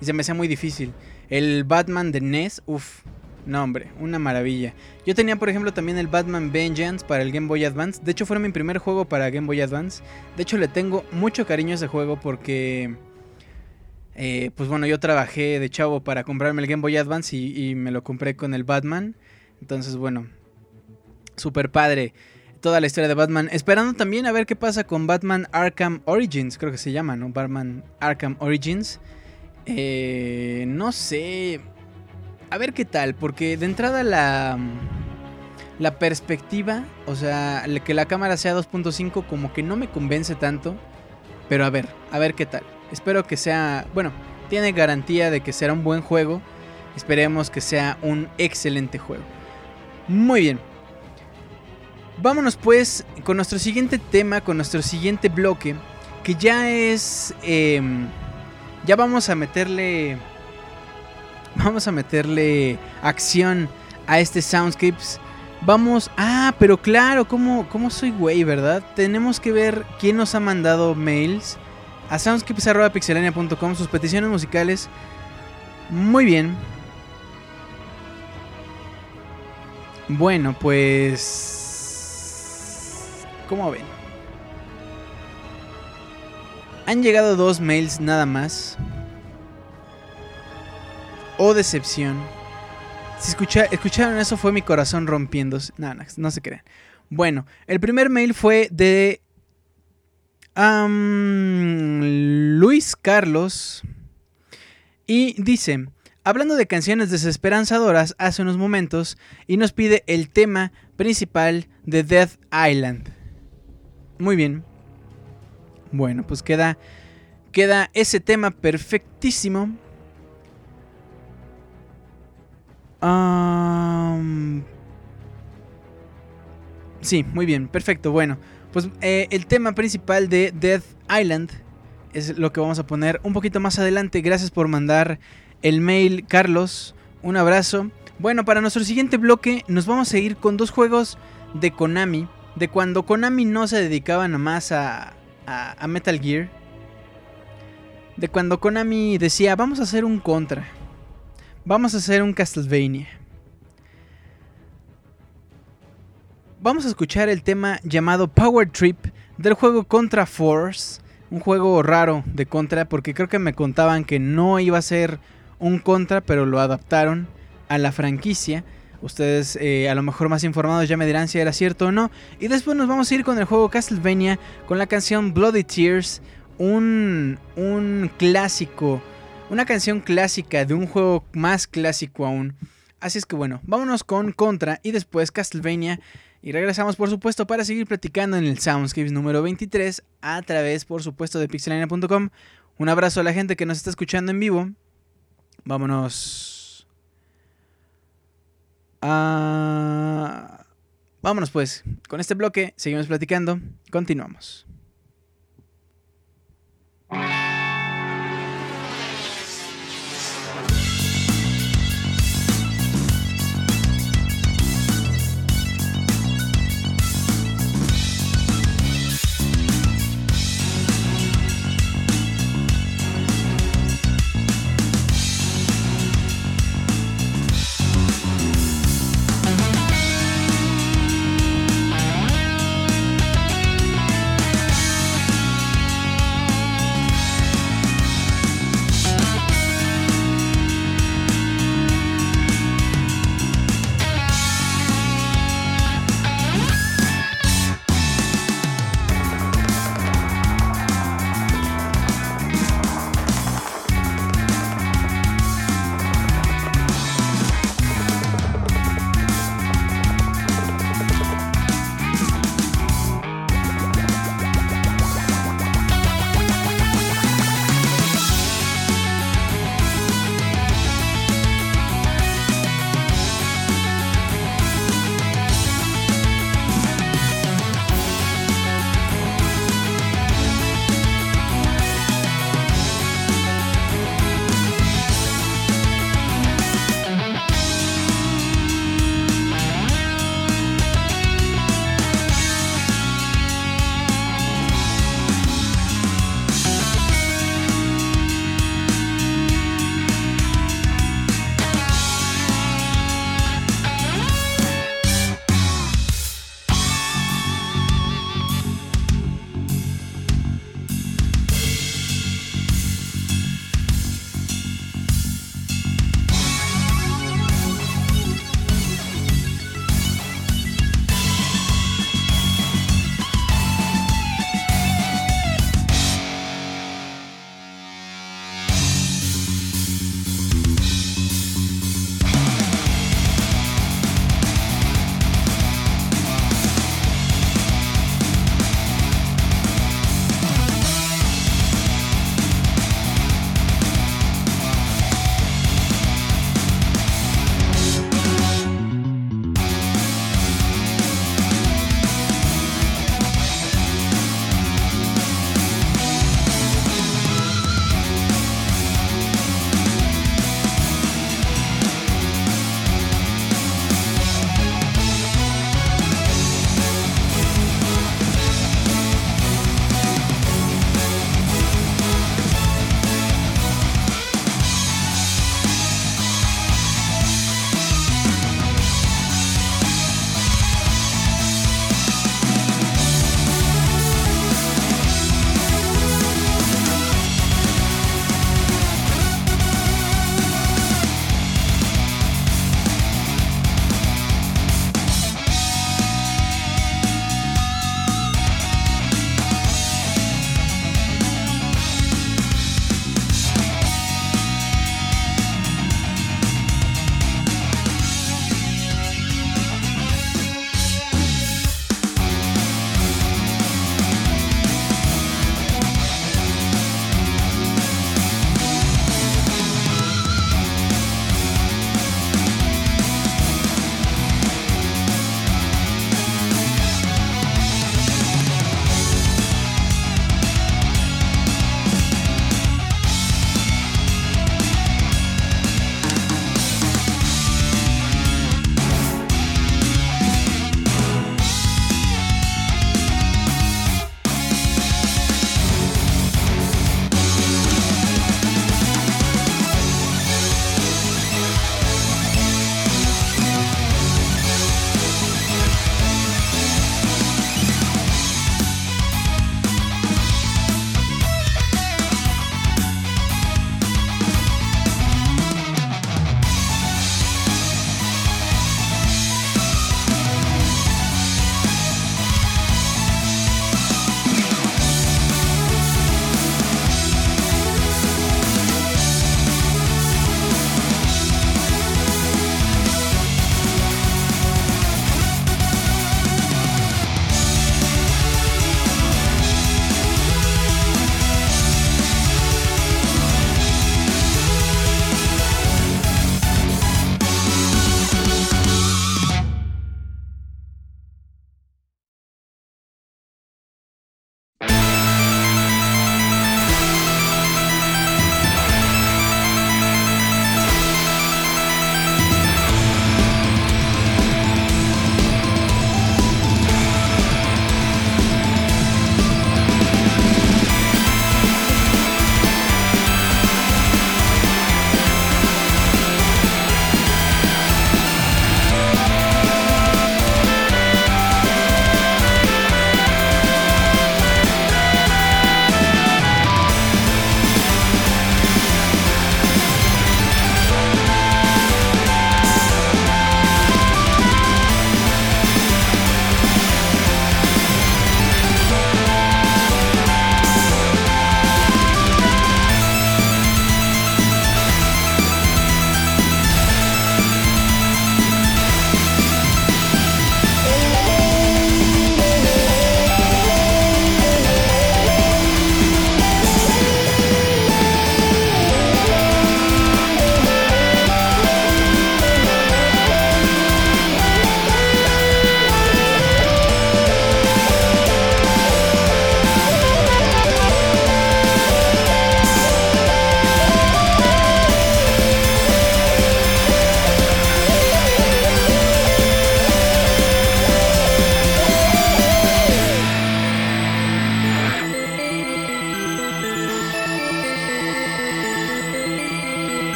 Y se me hacía muy difícil. El Batman de NES, uff, no hombre, una maravilla. Yo tenía por ejemplo también el Batman Vengeance para el Game Boy Advance. De hecho fue mi primer juego para Game Boy Advance. De hecho le tengo mucho cariño a ese juego porque... Eh, pues bueno, yo trabajé de chavo para comprarme el Game Boy Advance y, y me lo compré con el Batman. Entonces bueno, super padre toda la historia de Batman. Esperando también a ver qué pasa con Batman Arkham Origins, creo que se llama, ¿no? Batman Arkham Origins. Eh, no sé. A ver qué tal, porque de entrada la, la perspectiva, o sea, que la cámara sea 2.5 como que no me convence tanto. Pero a ver, a ver qué tal. Espero que sea, bueno, tiene garantía de que será un buen juego. Esperemos que sea un excelente juego. Muy bien. Vámonos pues con nuestro siguiente tema, con nuestro siguiente bloque, que ya es... Eh, ya vamos a meterle. Vamos a meterle acción a este Soundscapes. Vamos. Ah, pero claro, ¿cómo, cómo soy güey, verdad? Tenemos que ver quién nos ha mandado mails a soundscapes.pixelania.com sus peticiones musicales. Muy bien. Bueno, pues. ¿Cómo ven? Han llegado dos mails nada más. Oh, decepción. Si escucharon eso fue mi corazón rompiéndose. No, no se crean. Bueno, el primer mail fue de Luis Carlos. Y dice, hablando de canciones desesperanzadoras hace unos momentos, y nos pide el tema principal de Death Island. Muy bien. Bueno, pues queda, queda ese tema perfectísimo. sí, muy bien, perfecto. Bueno, pues eh, el tema principal de Death Island es lo que vamos a poner un poquito más adelante. Gracias por mandar el mail, Carlos. Un abrazo. Bueno, para nuestro siguiente bloque nos vamos a ir con dos juegos de Konami. De cuando Konami no se dedicaba nada más a, a, Metal Gear. De cuando Konami decía, vamos a hacer un Contra. Vamos a hacer un Castlevania. Vamos a escuchar el tema llamado Power Trip del juego Contra Force. Un juego raro de Contra porque creo que me contaban que no iba a ser un Contra, pero lo adaptaron a la franquicia. Ustedes eh, a lo mejor más informados ya me dirán si era cierto o no. Y después nos vamos a ir con el juego Castlevania, con la canción Bloody Tears, un, un clásico, una canción clásica de un juego más clásico aún. Así es que bueno, vámonos con Contra y después Castlevania. Y regresamos por supuesto para seguir platicando en el Soundscapes número 23 a través por supuesto de pixelania.com. Un abrazo a la gente que nos está escuchando en vivo. Vámonos Ah, vámonos pues, con este bloque seguimos platicando, continuamos.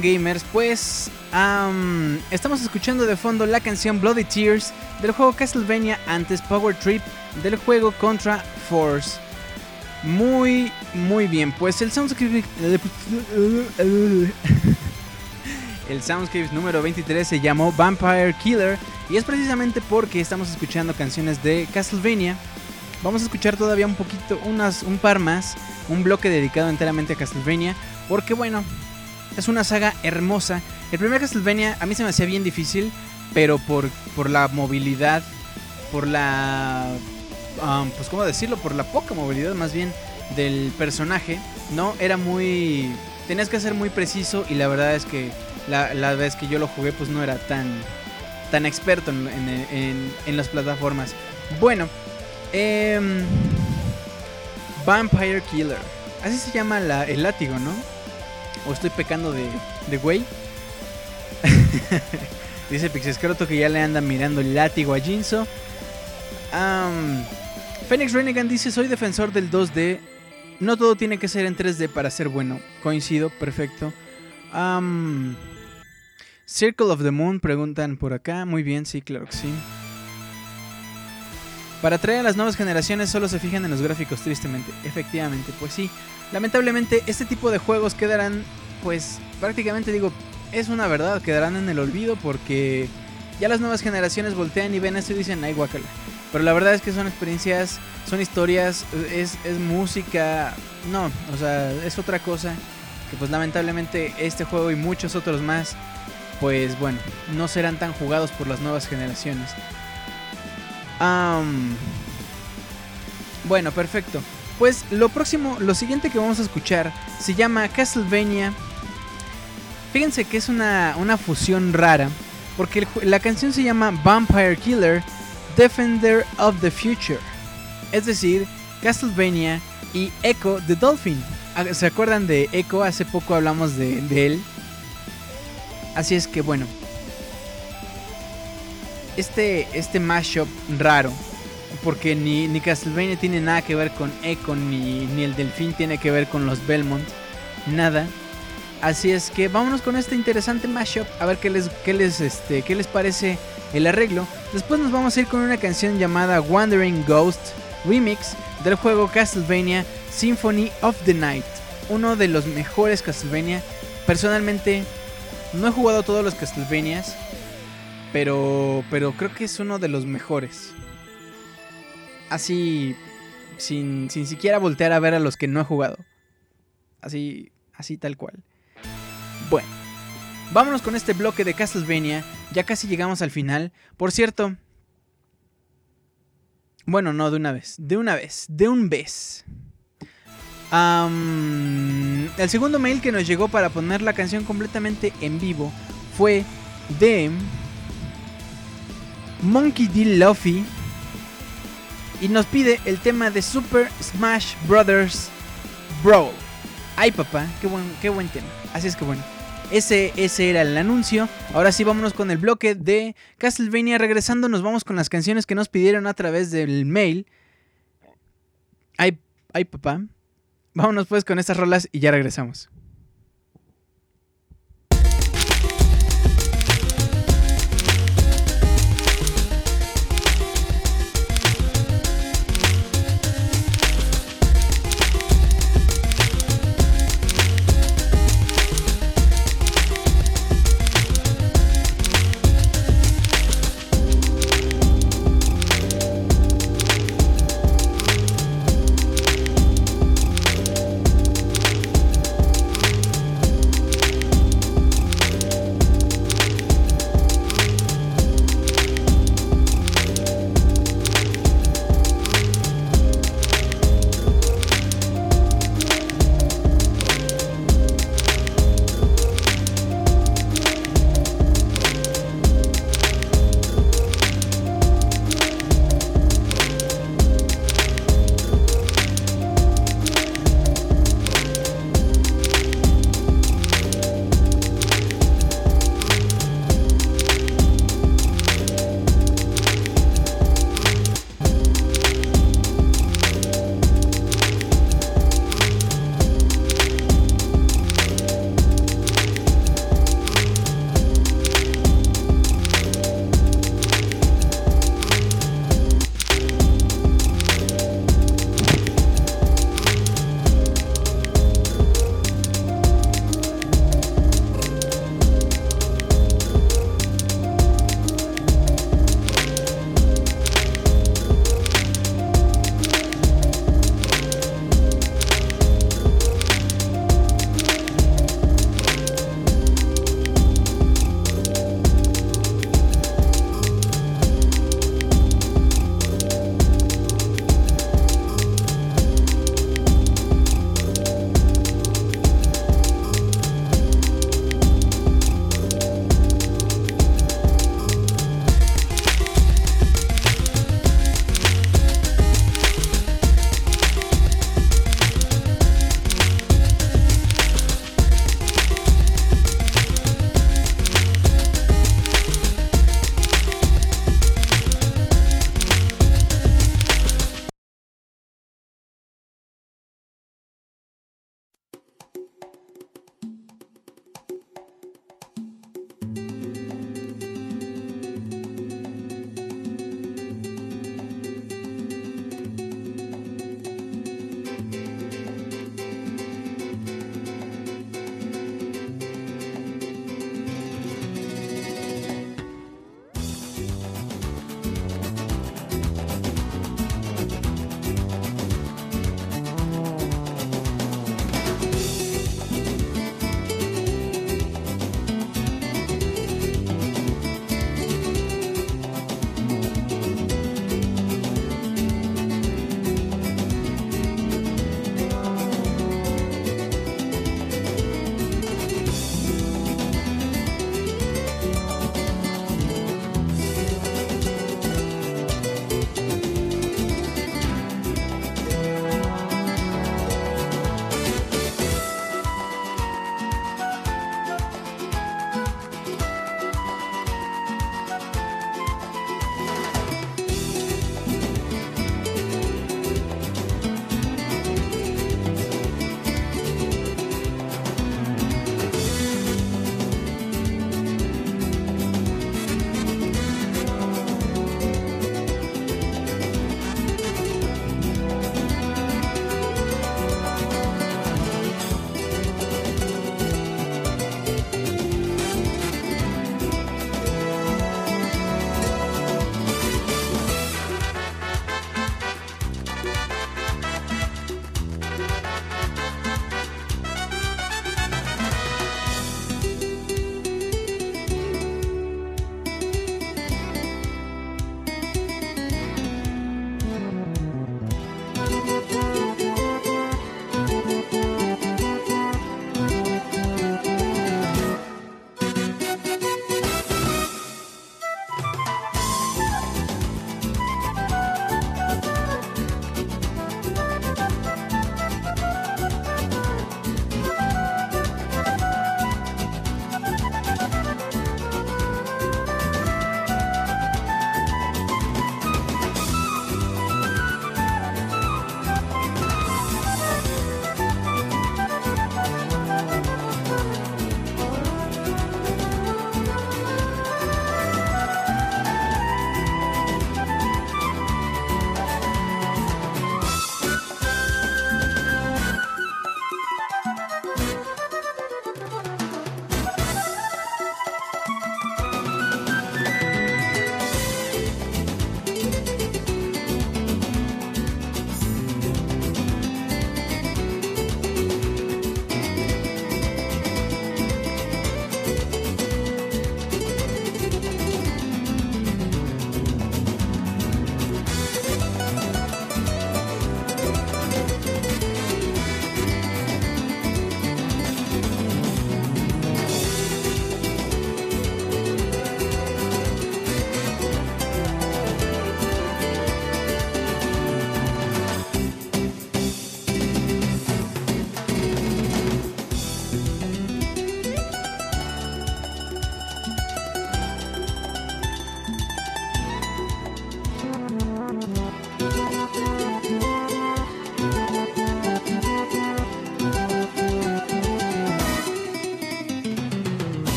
Gamers, pues am, estamos escuchando de fondo la canción Bloody Tears del juego Castlevania antes Power Trip del juego Contra Force. Muy, muy bien, pues el soundscape... El soundscape número 23 se llamó Vampire Killer y es precisamente porque estamos escuchando canciones de Castlevania. Vamos a escuchar todavía un poquito, unas, un par más, un bloque dedicado enteramente a Castlevania, porque bueno, es una saga hermosa. El primer Castlevania a mí se me hacía bien difícil, pero por, por la movilidad, por la... um, pues cómo decirlo, por la poca movilidad más bien del personaje, ¿no? Era muy... Tenías que ser muy preciso y la verdad es que la, vez que yo lo jugué pues no era tan, tan experto en, en, en- en las plataformas. Bueno, em, Vampire Killer. Así se llama la- el látigo, ¿no? O estoy pecando de, de güey. Dice Pixescroto que ya le anda mirando el látigo a Jinzo. Am, Phoenix Renegan dice: Soy defensor del 2D. No todo tiene que ser en 3D para ser bueno. Coincido, perfecto. Am, Circle of the Moon preguntan por acá. Muy bien, sí, claro que sí. Para atraer a las nuevas generaciones solo se fijan en los gráficos, tristemente. Efectivamente, pues sí. Lamentablemente, este tipo de juegos quedarán, pues prácticamente digo, es una verdad, quedarán en el olvido porque ya las nuevas generaciones voltean y ven esto y dicen, ay, guacala. Pero la verdad es que son experiencias, son historias, es, es música, no, o sea, es otra cosa que pues lamentablemente este juego y muchos otros más, pues bueno, no serán tan jugados por las nuevas generaciones. Bueno, perfecto. Pues lo próximo, lo siguiente que vamos a escuchar se llama Castlevania. Fíjense que es una, una fusión rara, porque la canción se llama Vampire Killer, Defender of the Future. Es decir, Castlevania y Echo the Dolphin. Ah, ¿Se acuerdan de Echo? Hace poco hablamos de, de él. Así es que bueno. Este, este mashup raro. Porque ni, ni Castlevania tiene nada que ver con Echo, ni, ni el Delfín tiene que ver con los Belmont. Nada. Así es que vámonos con este interesante mashup. A ver qué les, qué les, este, qué les parece el arreglo. Después nos vamos a ir con una canción llamada Wandering Ghost Remix del juego Castlevania Symphony of the Night. Uno de los mejores Castlevania. Personalmente no he jugado todos los Castlevanias. Pero, pero creo que es uno de los mejores. Así, sin, sin siquiera voltear a ver a los que no he jugado. Así, así tal cual. Bueno, vámonos con este bloque de Castlevania. Ya casi llegamos al final. Por cierto, bueno, no, de una vez. De una vez. De un vez. El segundo mail que nos llegó para poner la canción completamente en vivo fue de Monkey D. Luffy. Y nos pide el tema de Super Smash Brothers Brawl. Ay, papá, qué buen, qué buen tema. Así es que bueno. Ese, ese era el anuncio. Ahora sí, vámonos con el bloque de Castlevania. Regresando, nos vamos con las canciones que nos pidieron a través del mail. Ay, ay, papá. Vámonos pues con estas rolas y ya regresamos.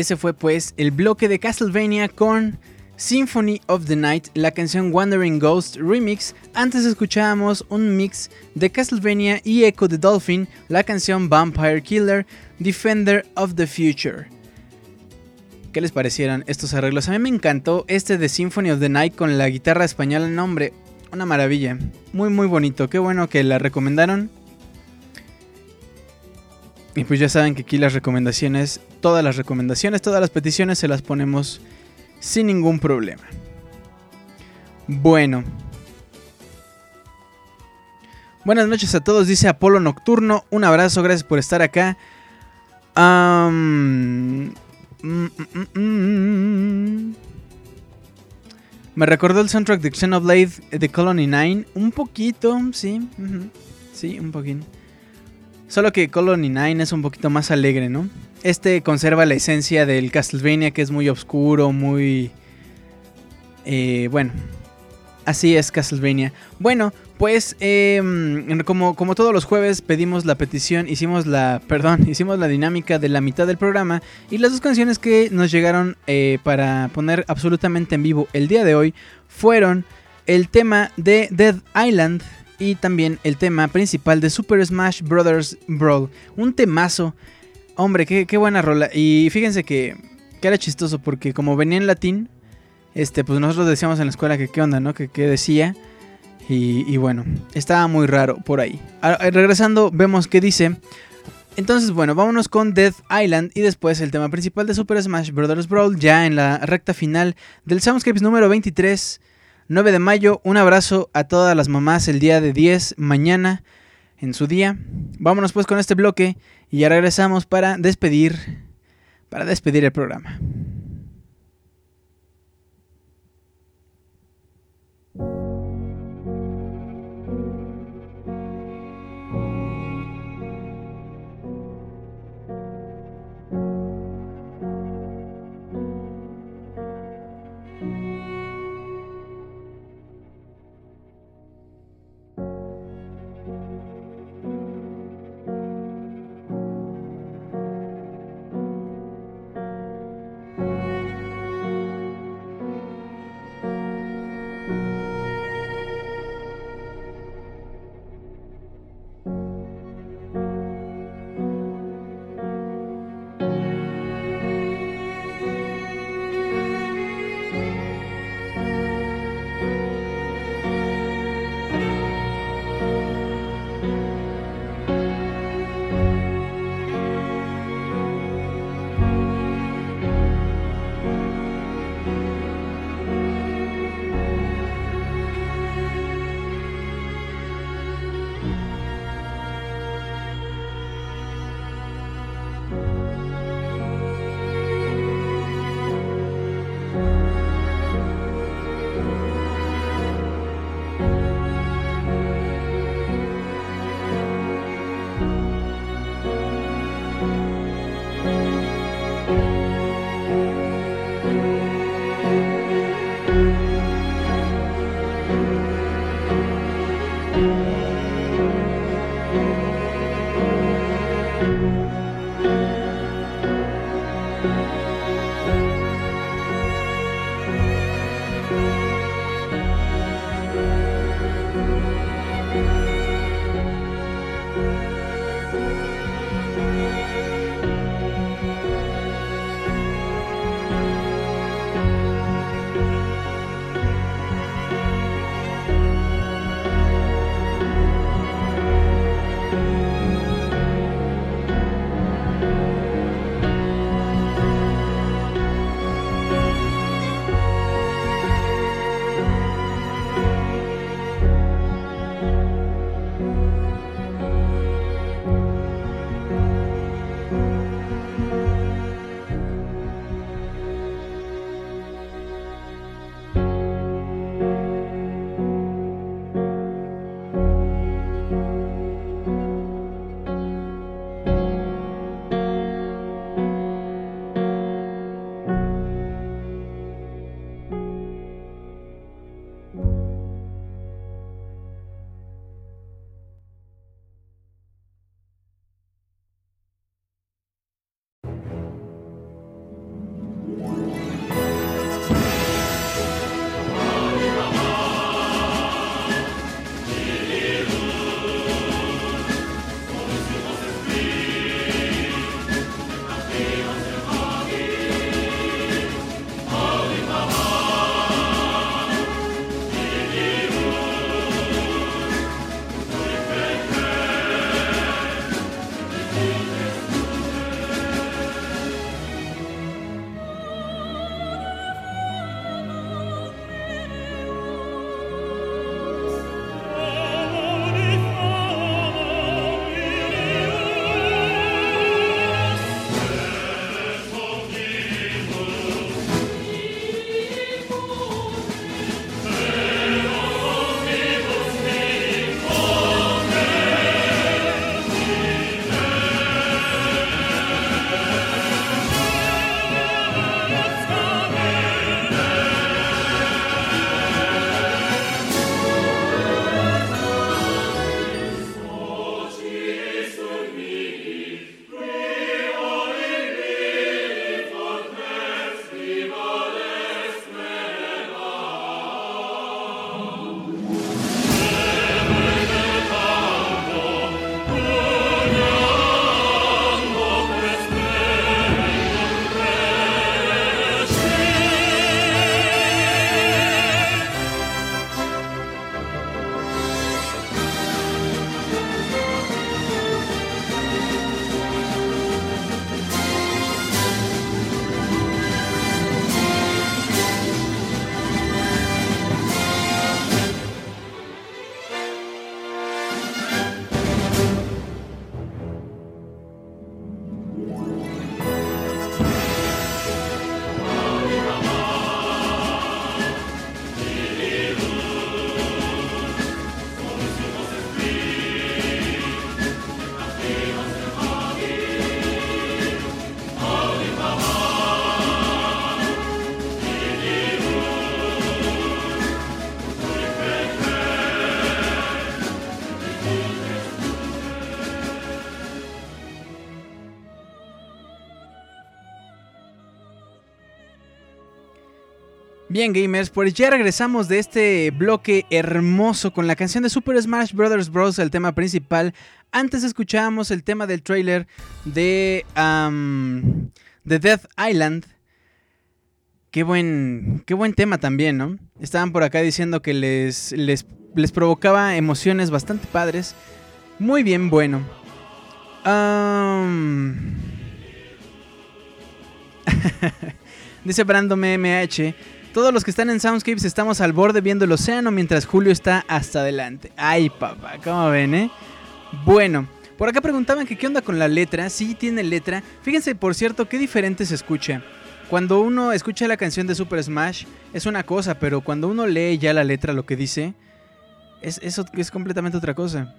Ese fue pues el bloque de Castlevania con Symphony of the Night, la canción Wandering Ghost Remix. Antes escuchábamos un mix de Castlevania y Echo the Dolphin, la canción Vampire Killer, Defender of the Future. ¿Qué les parecieron estos arreglos? A mí me encantó este de Symphony of the Night con la guitarra española. nombre, una maravilla. Muy, muy bonito. Qué bueno que la recomendaron. Y pues ya saben que aquí las recomendaciones, todas las recomendaciones, todas las peticiones se las ponemos sin ningún problema. Bueno. Buenas noches a todos, dice Apolo Nocturno. Un abrazo, gracias por estar acá. Mm, mm, mm, Me recordó el soundtrack de Xenoblade de Colony 9. Un poquito, sí. Sí, un poquito. Solo que Colony 9 es un poquito más alegre, ¿no? Este conserva la esencia del Castlevania que es muy oscuro, muy... Eh, bueno, así es Castlevania. Bueno, pues em, como, como todos los jueves pedimos la petición, hicimos la, perdón, hicimos la dinámica de la mitad del programa y las dos canciones que nos llegaron eh, para poner absolutamente en vivo el día de hoy fueron el tema de Dead Island y también el tema principal de Super Smash Bros. Brawl. Un temazo. Hombre, qué, qué buena rola. Y fíjense que, era chistoso porque como venía en latín, este, pues nosotros decíamos en la escuela que qué onda, ¿no? Que qué decía. Y, bueno, estaba muy raro por ahí. regresando, vemos que dice. Entonces, bueno, vámonos con Death Island y después el tema principal de Super Smash Bros. Brawl, ya en la recta final del Soundscapes número 23, 9 de mayo. Un abrazo a todas las mamás el día de 10, mañana, en su día. Vámonos pues con este bloque y ya regresamos para despedir, para despedir el programa. Bien gamers, pues ya regresamos de este bloque hermoso con la canción de Super Smash Bros. Bros. el tema principal. Antes escuchábamos el tema del trailer de, de Death Island. Qué buen, qué buen tema también, ¿no? Estaban por acá diciendo que les, les, les provocaba emociones bastante padres. Muy bien, bueno. Dice Brando MMH. Todos los que están en Soundscapes estamos al borde viendo el océano mientras Julio está hasta adelante. Ay, papá, ¿cómo ven, eh? Bueno, por acá preguntaban que qué onda con la letra. Sí, tiene letra. Fíjense, por cierto, qué diferente se escucha. Cuando uno escucha la canción de Super Smash es una cosa, pero cuando uno lee ya la letra, lo que dice, es, eso es completamente otra cosa.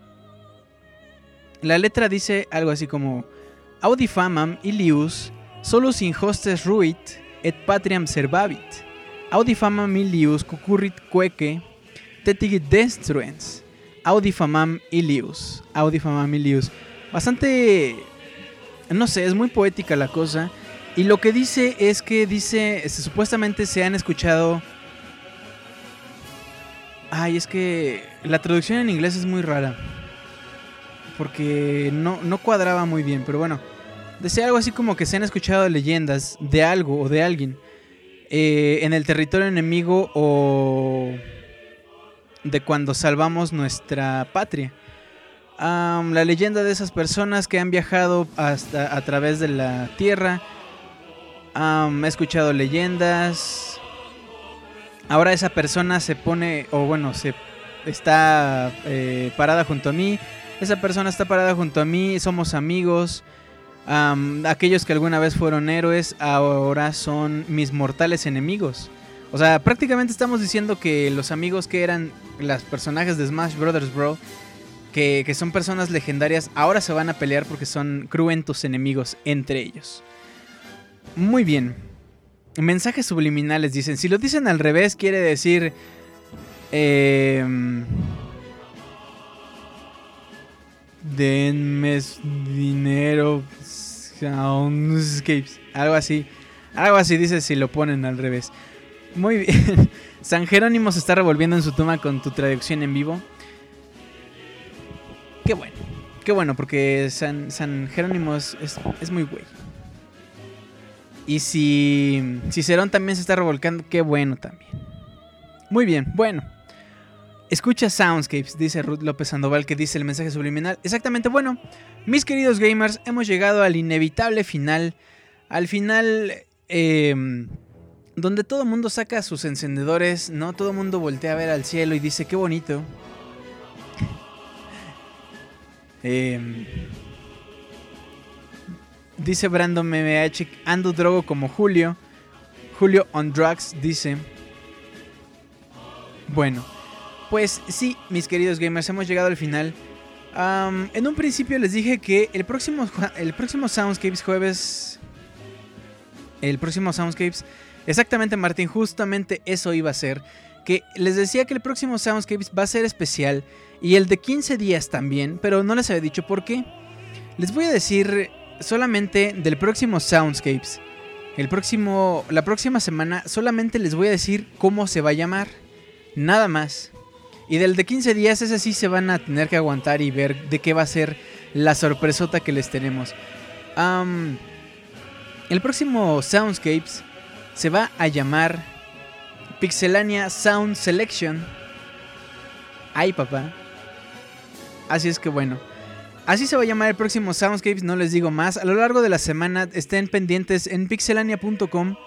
La letra dice algo así como Audifamam ilius solus in hostes ruit et patriam servavit. Audifamam ilius cucurrit queque tetigit destruens. Audifamam ilius. Audifamam. Bastante no sé, es muy poética la cosa. Y lo que dice es que dice, este, supuestamente se han escuchado... Ay, es que la traducción en inglés es muy rara. Porque no, no cuadraba muy bien, pero bueno. Decía algo así como que se han escuchado leyendas de algo o de alguien eh, en el territorio enemigo o de cuando salvamos nuestra patria. la leyenda de esas personas que han viajado hasta a través de la tierra he escuchado leyendas. Ahora esa persona se pone, o bueno, se está eh, parada junto a mí. Esa persona está parada junto a mí, somos amigos. Aquellos que alguna vez fueron héroes ahora son mis mortales enemigos. O sea, prácticamente estamos diciendo que los amigos que eran los personajes de Smash Brothers Bro, que, que son personas legendarias, ahora se van a pelear porque son cruentos enemigos entre ellos. Muy bien. Mensajes subliminales dicen. Si lo dicen al revés, quiere decir. Eh, denme dinero. Soundscapes. Algo así. Algo así dice si lo ponen al revés. Muy bien. San Jerónimo se está revolviendo en su tumba con tu traducción en vivo. Qué bueno. Qué bueno, porque San, San Jerónimo es, es muy güey. Y si Cicerón también se está revolcando, qué bueno también. Muy bien, bueno. Escucha Soundscapes, dice Ruth López Sandoval, que dice el mensaje subliminal. Exactamente, bueno, mis queridos gamers, hemos llegado al inevitable final. Al final, em, donde todo el mundo saca sus encendedores, ¿no? Todo el mundo voltea a ver al cielo y dice, qué bonito. eh, Dice Brandon MMH, ando drogo como Julio. Julio on drugs dice. Bueno, pues sí, mis queridos gamers, hemos llegado al final. en un principio les dije que el próximo, el próximo Soundscapes jueves... El próximo Soundscapes... Exactamente, Martín, justamente eso iba a ser. Que les decía que el próximo Soundscapes va a ser especial. Y el de 15 días también, pero no les había dicho por qué. Les voy a decir solamente del próximo Soundscapes. El próximo, la próxima semana solamente les voy a decir cómo se va a llamar. Nada más. Y del de 15 días, ese sí se van a tener que aguantar y ver de qué va a ser la sorpresota que les tenemos. el próximo Soundscapes se va a llamar Pixelania Sound Selection. Ay, papá. Así es que bueno. Así se va a llamar el próximo Soundscapes, no les digo más. A lo largo de la semana estén pendientes en pixelania.com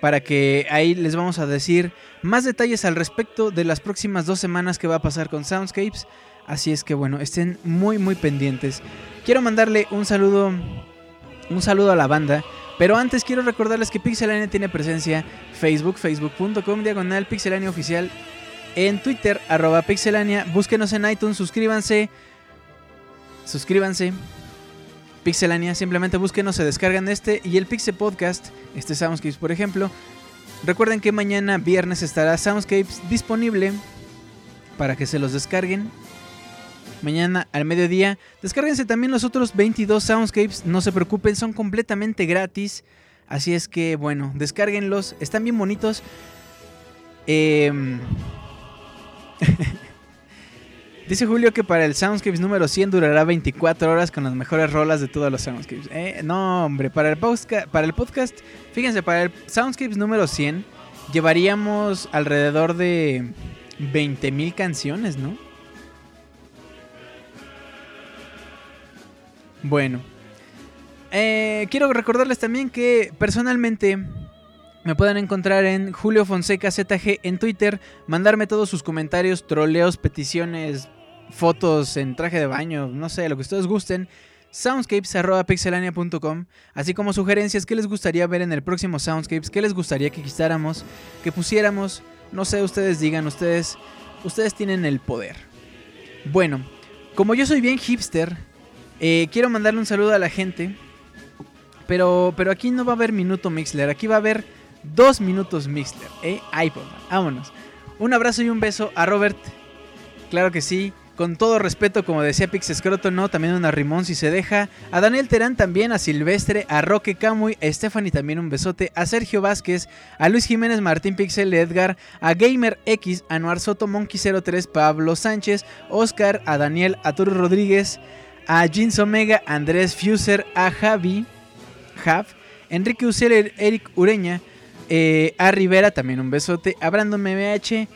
para que ahí les vamos a decir más detalles al respecto de las próximas dos semanas que va a pasar con Soundscapes. Así es que bueno, estén muy muy pendientes. Quiero mandarle un saludo, un saludo a la banda. Pero antes quiero recordarles que Pixelania tiene presencia Facebook, facebook.com, diagonal Pixelania oficial. En Twitter, arroba Pixelania. Búsquenos en iTunes, suscríbanse suscríbanse. Pixelania, simplemente búsquenos, se descargan este y el Pixel Podcast, este Soundscapes por ejemplo. Recuerden que mañana viernes estará Soundscapes disponible para que se los descarguen. Mañana al mediodía. Descárguense también los otros 22 Soundscapes, no se preocupen, son completamente gratis. Así es que bueno, descárguenlos, están bien bonitos. Em, Dice Julio que para el Soundscapes número 100 durará 24 horas con las mejores rolas de todos los Soundscapes. Eh, no, hombre, para el, para el podcast, fíjense, para el Soundscapes número 100 llevaríamos alrededor de 20.000 canciones, ¿no? Bueno. Eh, quiero recordarles también que personalmente me pueden encontrar en Julio Fonseca ZG en Twitter, mandarme todos sus comentarios, troleos, peticiones, fotos en traje de baño, no sé, lo que ustedes gusten. Soundscapes.pixelania.com, así como sugerencias que les gustaría ver en el próximo Soundscapes, que les gustaría que quitáramos, que pusiéramos, no sé, ustedes digan, ustedes, ustedes tienen el poder. Bueno, como yo soy bien hipster, eh, quiero mandarle un saludo a la gente, pero, pero aquí no va a haber minuto Mixler, aquí va a haber dos minutos Mixler, ¿eh? iPod, vámonos. Un abrazo y un beso a Robert, claro que sí, con todo respeto, como decía Pix Escroto, no, también un arrimón si se deja. A Daniel Terán también, a Silvestre, a Roque Camuy, a Stephanie también un besote, a Sergio Vázquez, a Luis Jiménez Martín Pixel Edgar, a Gamer X, a Noar Soto Monkey 03, Pablo Sánchez, Oscar, a Daniel, a Rodríguez, a Jeans Omega, a Andrés Fuser, a Javi, Jav, Enrique Ucel, Eric Ureña, eh, a Rivera, también un besote, a Brandon MBH,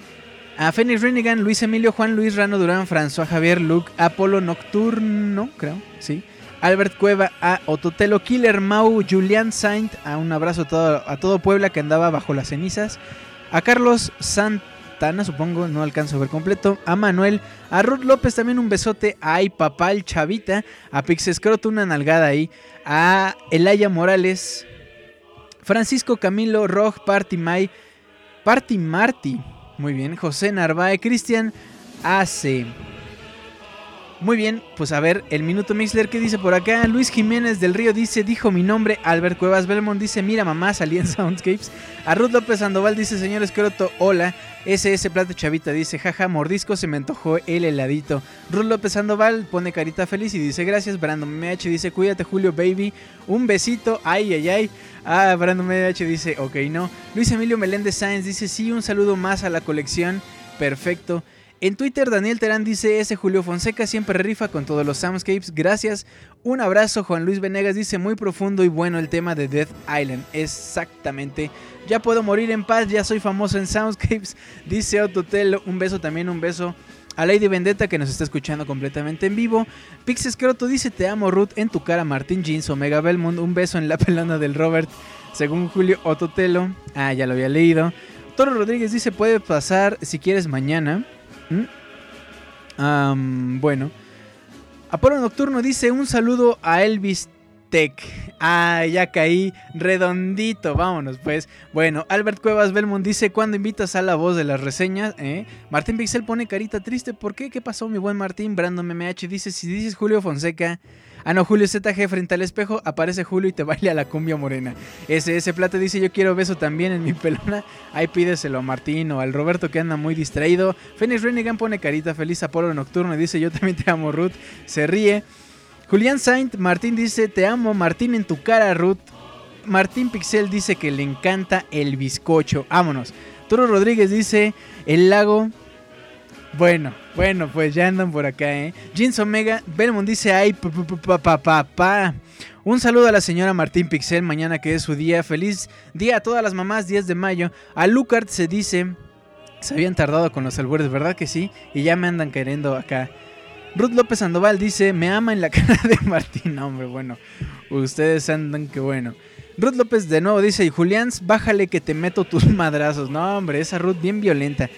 a Phoenix Renigan, Luis Emilio, Juan Luis Rano Durán, François Javier, Luke, Apolo Nocturno, creo, sí. Albert Cueva, a Ototelo Killer, Mau, Julián Saint, a un abrazo a todo, Puebla que andaba bajo las cenizas. A Carlos Santana, supongo, no alcanzo a ver completo. A Manuel, a Ruth López también un besote. Ay Papá el Chavita, a Pixescroto una nalgada ahí. A Elaya Morales, Francisco Camilo, Roj, Party Mai, Party Marty. Muy bien, José Narváez, Cristian Ace. Muy bien, pues a ver, el minuto Mixler, ¿qué dice por acá? Luis Jiménez del Río dice, dijo mi nombre. Albert Cuevas Belmont dice, mira mamá, salí en Soundscapes. A Ruth López Sandoval dice, señor Escroto, hola. SS Plata Chavita dice, jaja, mordisco, se me antojó el heladito. Ruth López Sandoval pone carita feliz y dice, gracias. Brandon MH dice, cuídate Julio, baby. Un besito, ay, ay, ay. Ah, Brandon MH dice, ok, no. Luis Emilio Meléndez Sáenz dice, sí, un saludo más a la colección. Perfecto. En Twitter, Daniel Terán dice: Ese Julio Fonseca siempre rifa con todos los Soundscapes. Gracias. Un abrazo. Juan Luis Venegas dice: Muy profundo y bueno el tema de Death Island. Exactamente. Ya puedo morir en paz. Ya soy famoso en Soundscapes. Dice Ototelo. Un beso también, un beso. A Lady Vendetta que nos está escuchando completamente en vivo. Pix Escroto dice: Te amo, Ruth. En tu cara, Martín Jeans. Omega Belmont. Un beso en la pelona del Robert. Según Julio Ototelo. Ah, ya lo había leído. Toro Rodríguez dice: Puede pasar si quieres mañana. ¿Mm? Bueno. Apolo Nocturno dice un saludo a Elvis Tech. Ah, ya caí redondito. Vámonos, pues. Bueno, Albert Cuevas Belmont dice: ¿Cuándo invitas a la voz de las reseñas? ¿Eh? Martín Pixel pone carita triste. ¿Por qué? ¿Qué pasó, mi buen Martín? Brandon MH dice: Si dices Julio Fonseca. Ah, no, Julio ZG frente al espejo, aparece Julio y te baila la cumbia morena. SS Plata dice, yo quiero beso también en mi pelona. Ahí pídeselo a Martín o al Roberto que anda muy distraído. Phoenix Renigan pone carita feliz a Polo Nocturno dice, yo también te amo, Ruth. Se ríe. Julián Saint, Martín dice, te amo, Martín en tu cara, Ruth. Martín Pixel dice que le encanta el bizcocho. Vámonos. Toro Rodríguez dice, el lago... Bueno, bueno, pues ya andan por acá, ¿eh? Jeans Omega, Belmont dice, ay, pa, pa, pa, pa. Un saludo a la señora Martín Pixel, mañana que es su día. Feliz día a todas las mamás, 10 de mayo. A Lucart se dice, se habían tardado con los albures, ¿verdad que sí? Y ya me andan queriendo acá. Ruth López Sandoval dice, me ama en la cara de Martín. hombre, bueno, ustedes andan que bueno. Ruth López de nuevo dice, y Julián, bájale que te meto tus madrazos. No, hombre, esa Ruth bien violenta.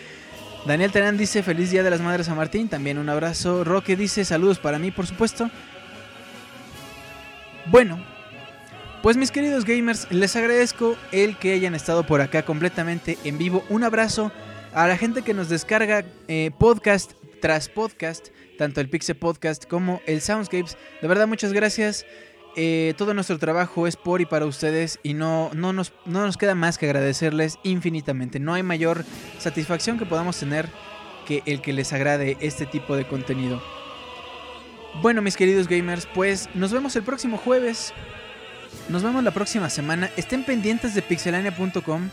Daniel Terán dice feliz día de las madres a Martín, también un abrazo. Roque dice saludos para mí, por supuesto. Bueno, pues mis queridos gamers, les agradezco el que hayan estado por acá completamente en vivo. Un abrazo a la gente que nos descarga eh, podcast tras podcast, tanto el Pixel Podcast como el Soundscapes. De verdad, muchas gracias. Eh, todo nuestro trabajo es por y para ustedes y no, no, nos, no nos queda más que agradecerles infinitamente. No hay mayor satisfacción que podamos tener que el que les agrade este tipo de contenido. Bueno, mis queridos gamers, pues nos vemos el próximo jueves. Nos vemos la próxima semana. Estén pendientes de pixelania.com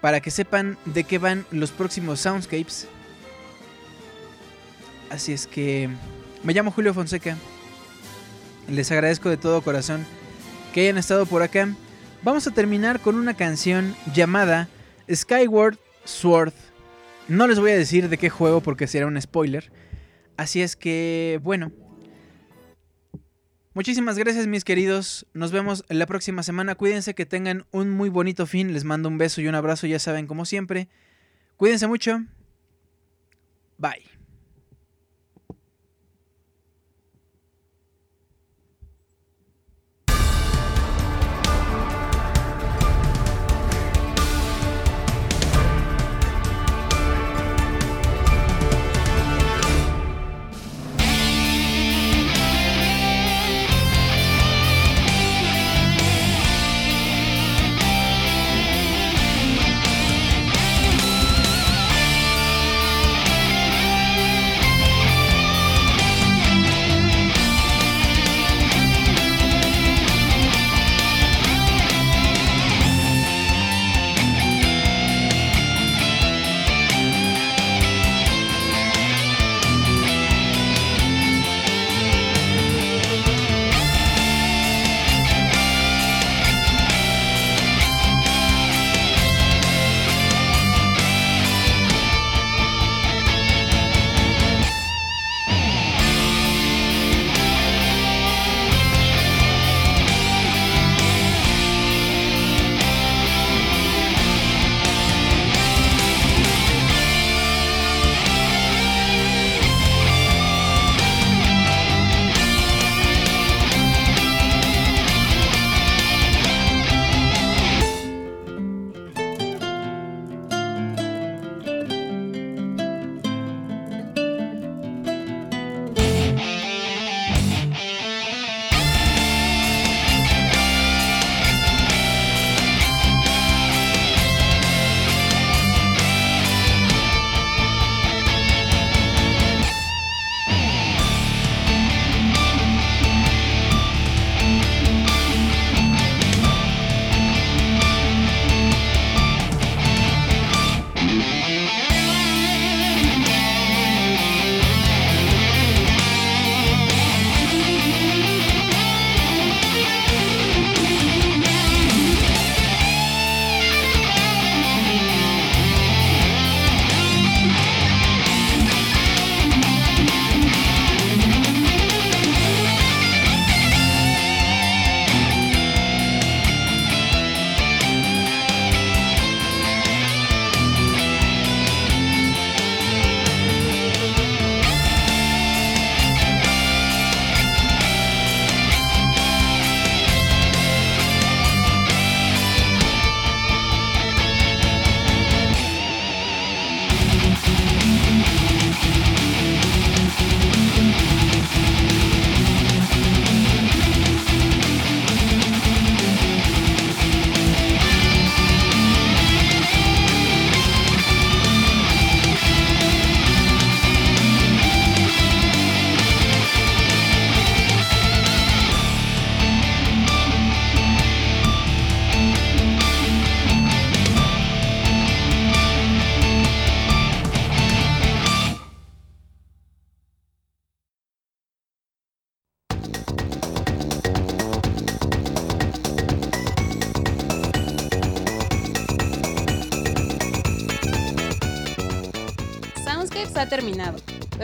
para que sepan de qué van los próximos Soundscapes. Así es que me llamo Julio Fonseca. Les agradezco de todo corazón que hayan estado por acá. Vamos a terminar con una canción llamada Skyward Sword. No les voy a decir de qué juego porque será un spoiler. Así es que, bueno. Muchísimas gracias mis queridos. Nos vemos la próxima semana. Cuídense que tengan un muy bonito fin. Les mando un beso y un abrazo, ya saben, como siempre. Cuídense mucho. Bye.